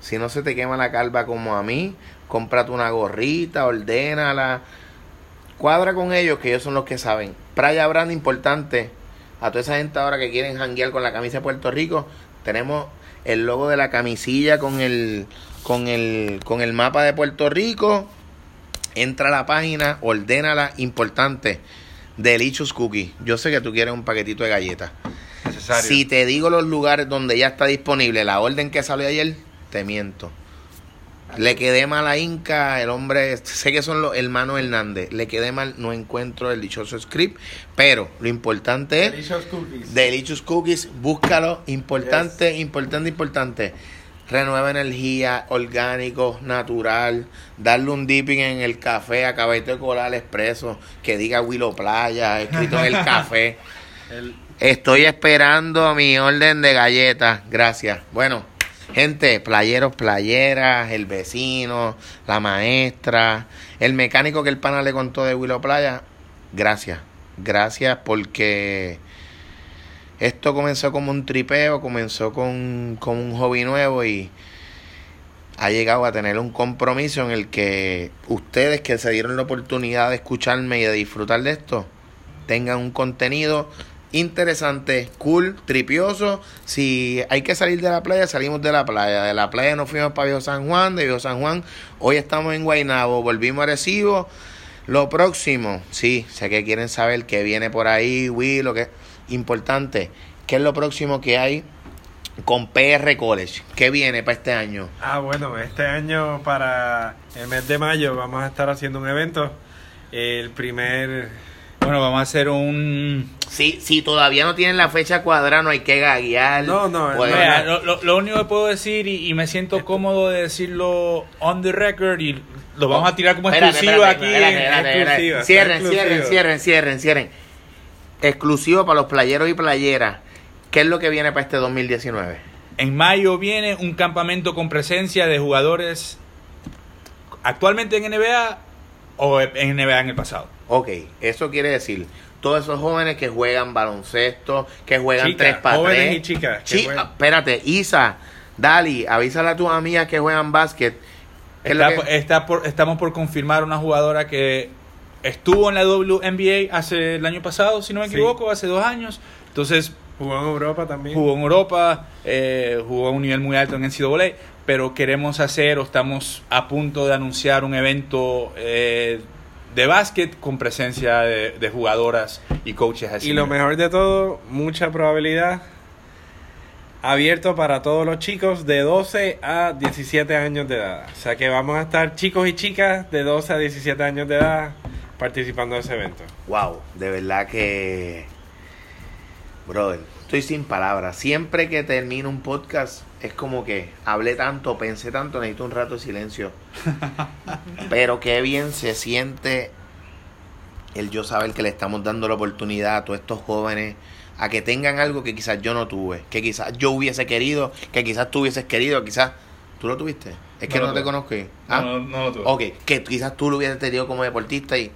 Si no se te quema la calva como a mí, cómprate una gorrita, ordénala. Cuadra con ellos, que ellos son los que saben. Playa Brand, importante. A toda esa gente ahora que quieren janguear con la camisa de Puerto Rico, tenemos el logo de la camisilla con el, con el, con el mapa de Puerto Rico. Entra a la página, ordénala, importante. Delicious Cookie. Yo sé que tú quieres un paquetito de galletas. Necesario. Si te digo los lugares donde ya está disponible la orden que salió ayer, te miento. Le quedé mal a Inca, el hombre, sé que son los hermanos Hernández. Le quedé mal, no encuentro el dichoso script, pero lo importante es Delicious cookies. Delicious Cookies, búscalo. Importante, importante, importante. Renueva energía, orgánico, natural. Darle un dipping en el café, acabete de colar expreso, que diga Willow Playa, escrito en el café. El- Estoy esperando mi orden de galletas. Gracias. Bueno, gente, playeros, playeras, el vecino, la maestra, el mecánico que el pana le contó de Willow Playa. Gracias. Gracias porque esto comenzó como un tripeo, comenzó con, con un hobby nuevo y ha llegado a tener un compromiso en el que ustedes que se dieron la oportunidad de escucharme y de disfrutar de esto, tengan un contenido interesante, cool, tripioso. Si hay que salir de la playa, salimos de la playa. De la playa nos fuimos para Viejo San Juan, de Viejo San Juan, hoy estamos en Guaynabo, volvimos a Recibo. Lo próximo, sí, sé que quieren saber qué viene por ahí, Will, lo que importante, qué es lo próximo que hay con PR College, qué viene para este año. Ah, bueno, este año para el mes de mayo vamos a estar haciendo un evento. El primer... Bueno, vamos a hacer un... Si, si todavía no tienen la fecha cuadrada, no hay que gaguear. No, no, no, Mira, lo, lo- lo único que puedo decir, y, y me siento cómodo de decirlo on the record, y lo vamos a tirar como Espérate, exclusiva espérate, aquí. espérate, exclusiva, Cierren, exclusiva. cierren, cierren, cierren, cierren. Exclusivo para los playeros y playeras. ¿Qué es lo que viene para este 2019? En mayo viene un campamento con presencia de jugadores actualmente en NBA o en NBA en el pasado. Ok, eso quiere decir todos esos jóvenes que juegan baloncesto, que juegan Chicas, tres para jóvenes tres. y chicas que Chi- juegan. espérate, Isa, Dali, avísale a tus amigas que juegan básquet. ¿Qué es lo Está- que- está por- estamos por confirmar una jugadora que estuvo en la WNBA hace el año pasado, si no me Sí. equivoco, hace dos años. Entonces Jugó en Europa también. jugó en Europa, eh, jugó a un nivel muy alto en NCAA, pero queremos hacer o estamos a punto de anunciar un evento eh, de básquet con presencia de, de jugadoras y coaches así. Y lo mejor de todo, mucha probabilidad. Abierto para todos los chicos de 12 a 17 años de edad. O sea que vamos a estar chicos y chicas de 12 a 17 años de edad participando de ese evento. Wow, de verdad que. Brother, estoy sin palabras. Siempre que termino un podcast, es como que hablé tanto, pensé tanto, necesito un rato de silencio. Pero qué bien se siente el yo saber que le estamos dando la oportunidad a todos estos jóvenes a que tengan algo que quizás yo no tuve, que quizás yo hubiese querido, que quizás tú hubieses querido, quizás tú lo tuviste. Es que No te conozco. No, ¿Ah? no, no lo tuve. Ok, que quizás tú lo hubieras tenido como deportista y.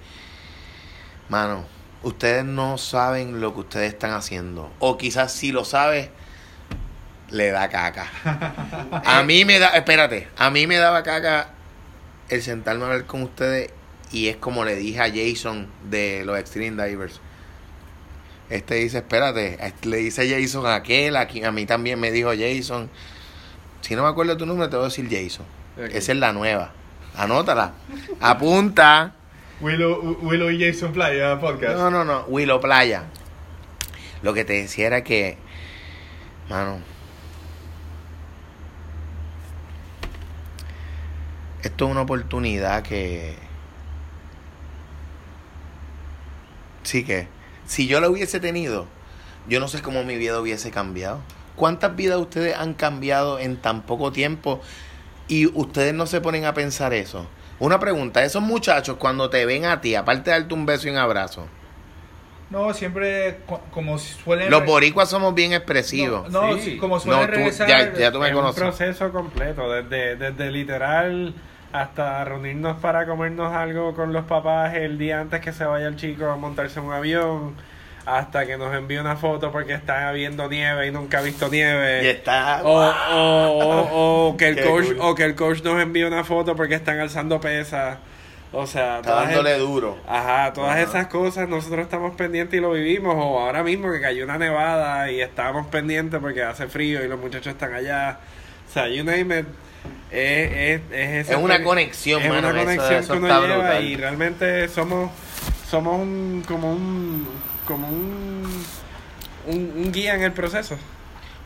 Mano, ustedes no saben lo que ustedes están haciendo. O quizás si lo sabes, le da caca. A mí me da. Espérate, a mí me daba caca el sentarme a hablar con ustedes y es como le dije a Jason de los Extreme Divers. Este dice, espérate, este le dice Jason a aquel, aquí, a mí también me dijo Jason. Si no me acuerdo tu nombre, te voy a decir Jason. Esa es la nueva. Anótala. Apunta. Willow, Willow y Jason Playa podcast. No, no, no. Willow Playa. Lo que te decía era que, mano, esto es una oportunidad que, sí que, si yo la hubiese tenido, yo no sé cómo mi vida hubiese cambiado. ¿Cuántas vidas ustedes han cambiado en tan poco tiempo y ustedes no se ponen a pensar eso? Una pregunta, esos muchachos cuando te ven a ti, aparte de darte un beso y un abrazo, No, siempre como suelen... los boricuas somos bien expresivos. No, Sí. sí, como suelen No, tú- regresar... ya- ya tú me es conoces. un proceso completo, desde, desde literal hasta reunirnos para comernos algo con los papás el día antes que se vaya el chico a montarse en un avión, hasta que nos envíe una foto porque está viendo nieve y nunca ha visto nieve. Y está. O, o, o- o que el Qué coach cool. o que el coach nos envíe una foto porque están alzando pesas. O sea, Está dándole el- duro. Ajá, todas Ajá. esas cosas nosotros estamos pendientes y lo vivimos. O ahora mismo que cayó una nevada y estábamos pendientes porque hace frío y los muchachos están allá. O sea, you name it. Es, es, es, Es una conexión, es mano, una eso- conexión eso que uno lleva brutal. y realmente somos somos un, como un como un, un, un guía en el proceso.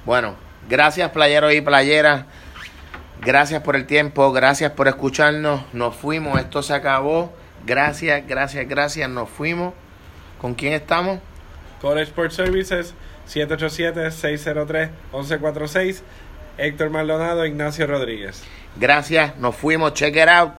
Bueno, gracias playeros y playeras. Gracias por el tiempo, gracias por escucharnos. Nos fuimos, esto se acabó. Gracias, gracias, gracias. Nos fuimos. ¿Con quién estamos? College Sport Services 787-603-1146 Héctor Maldonado, Ignacio Rodríguez. Gracias, nos fuimos. Check it out.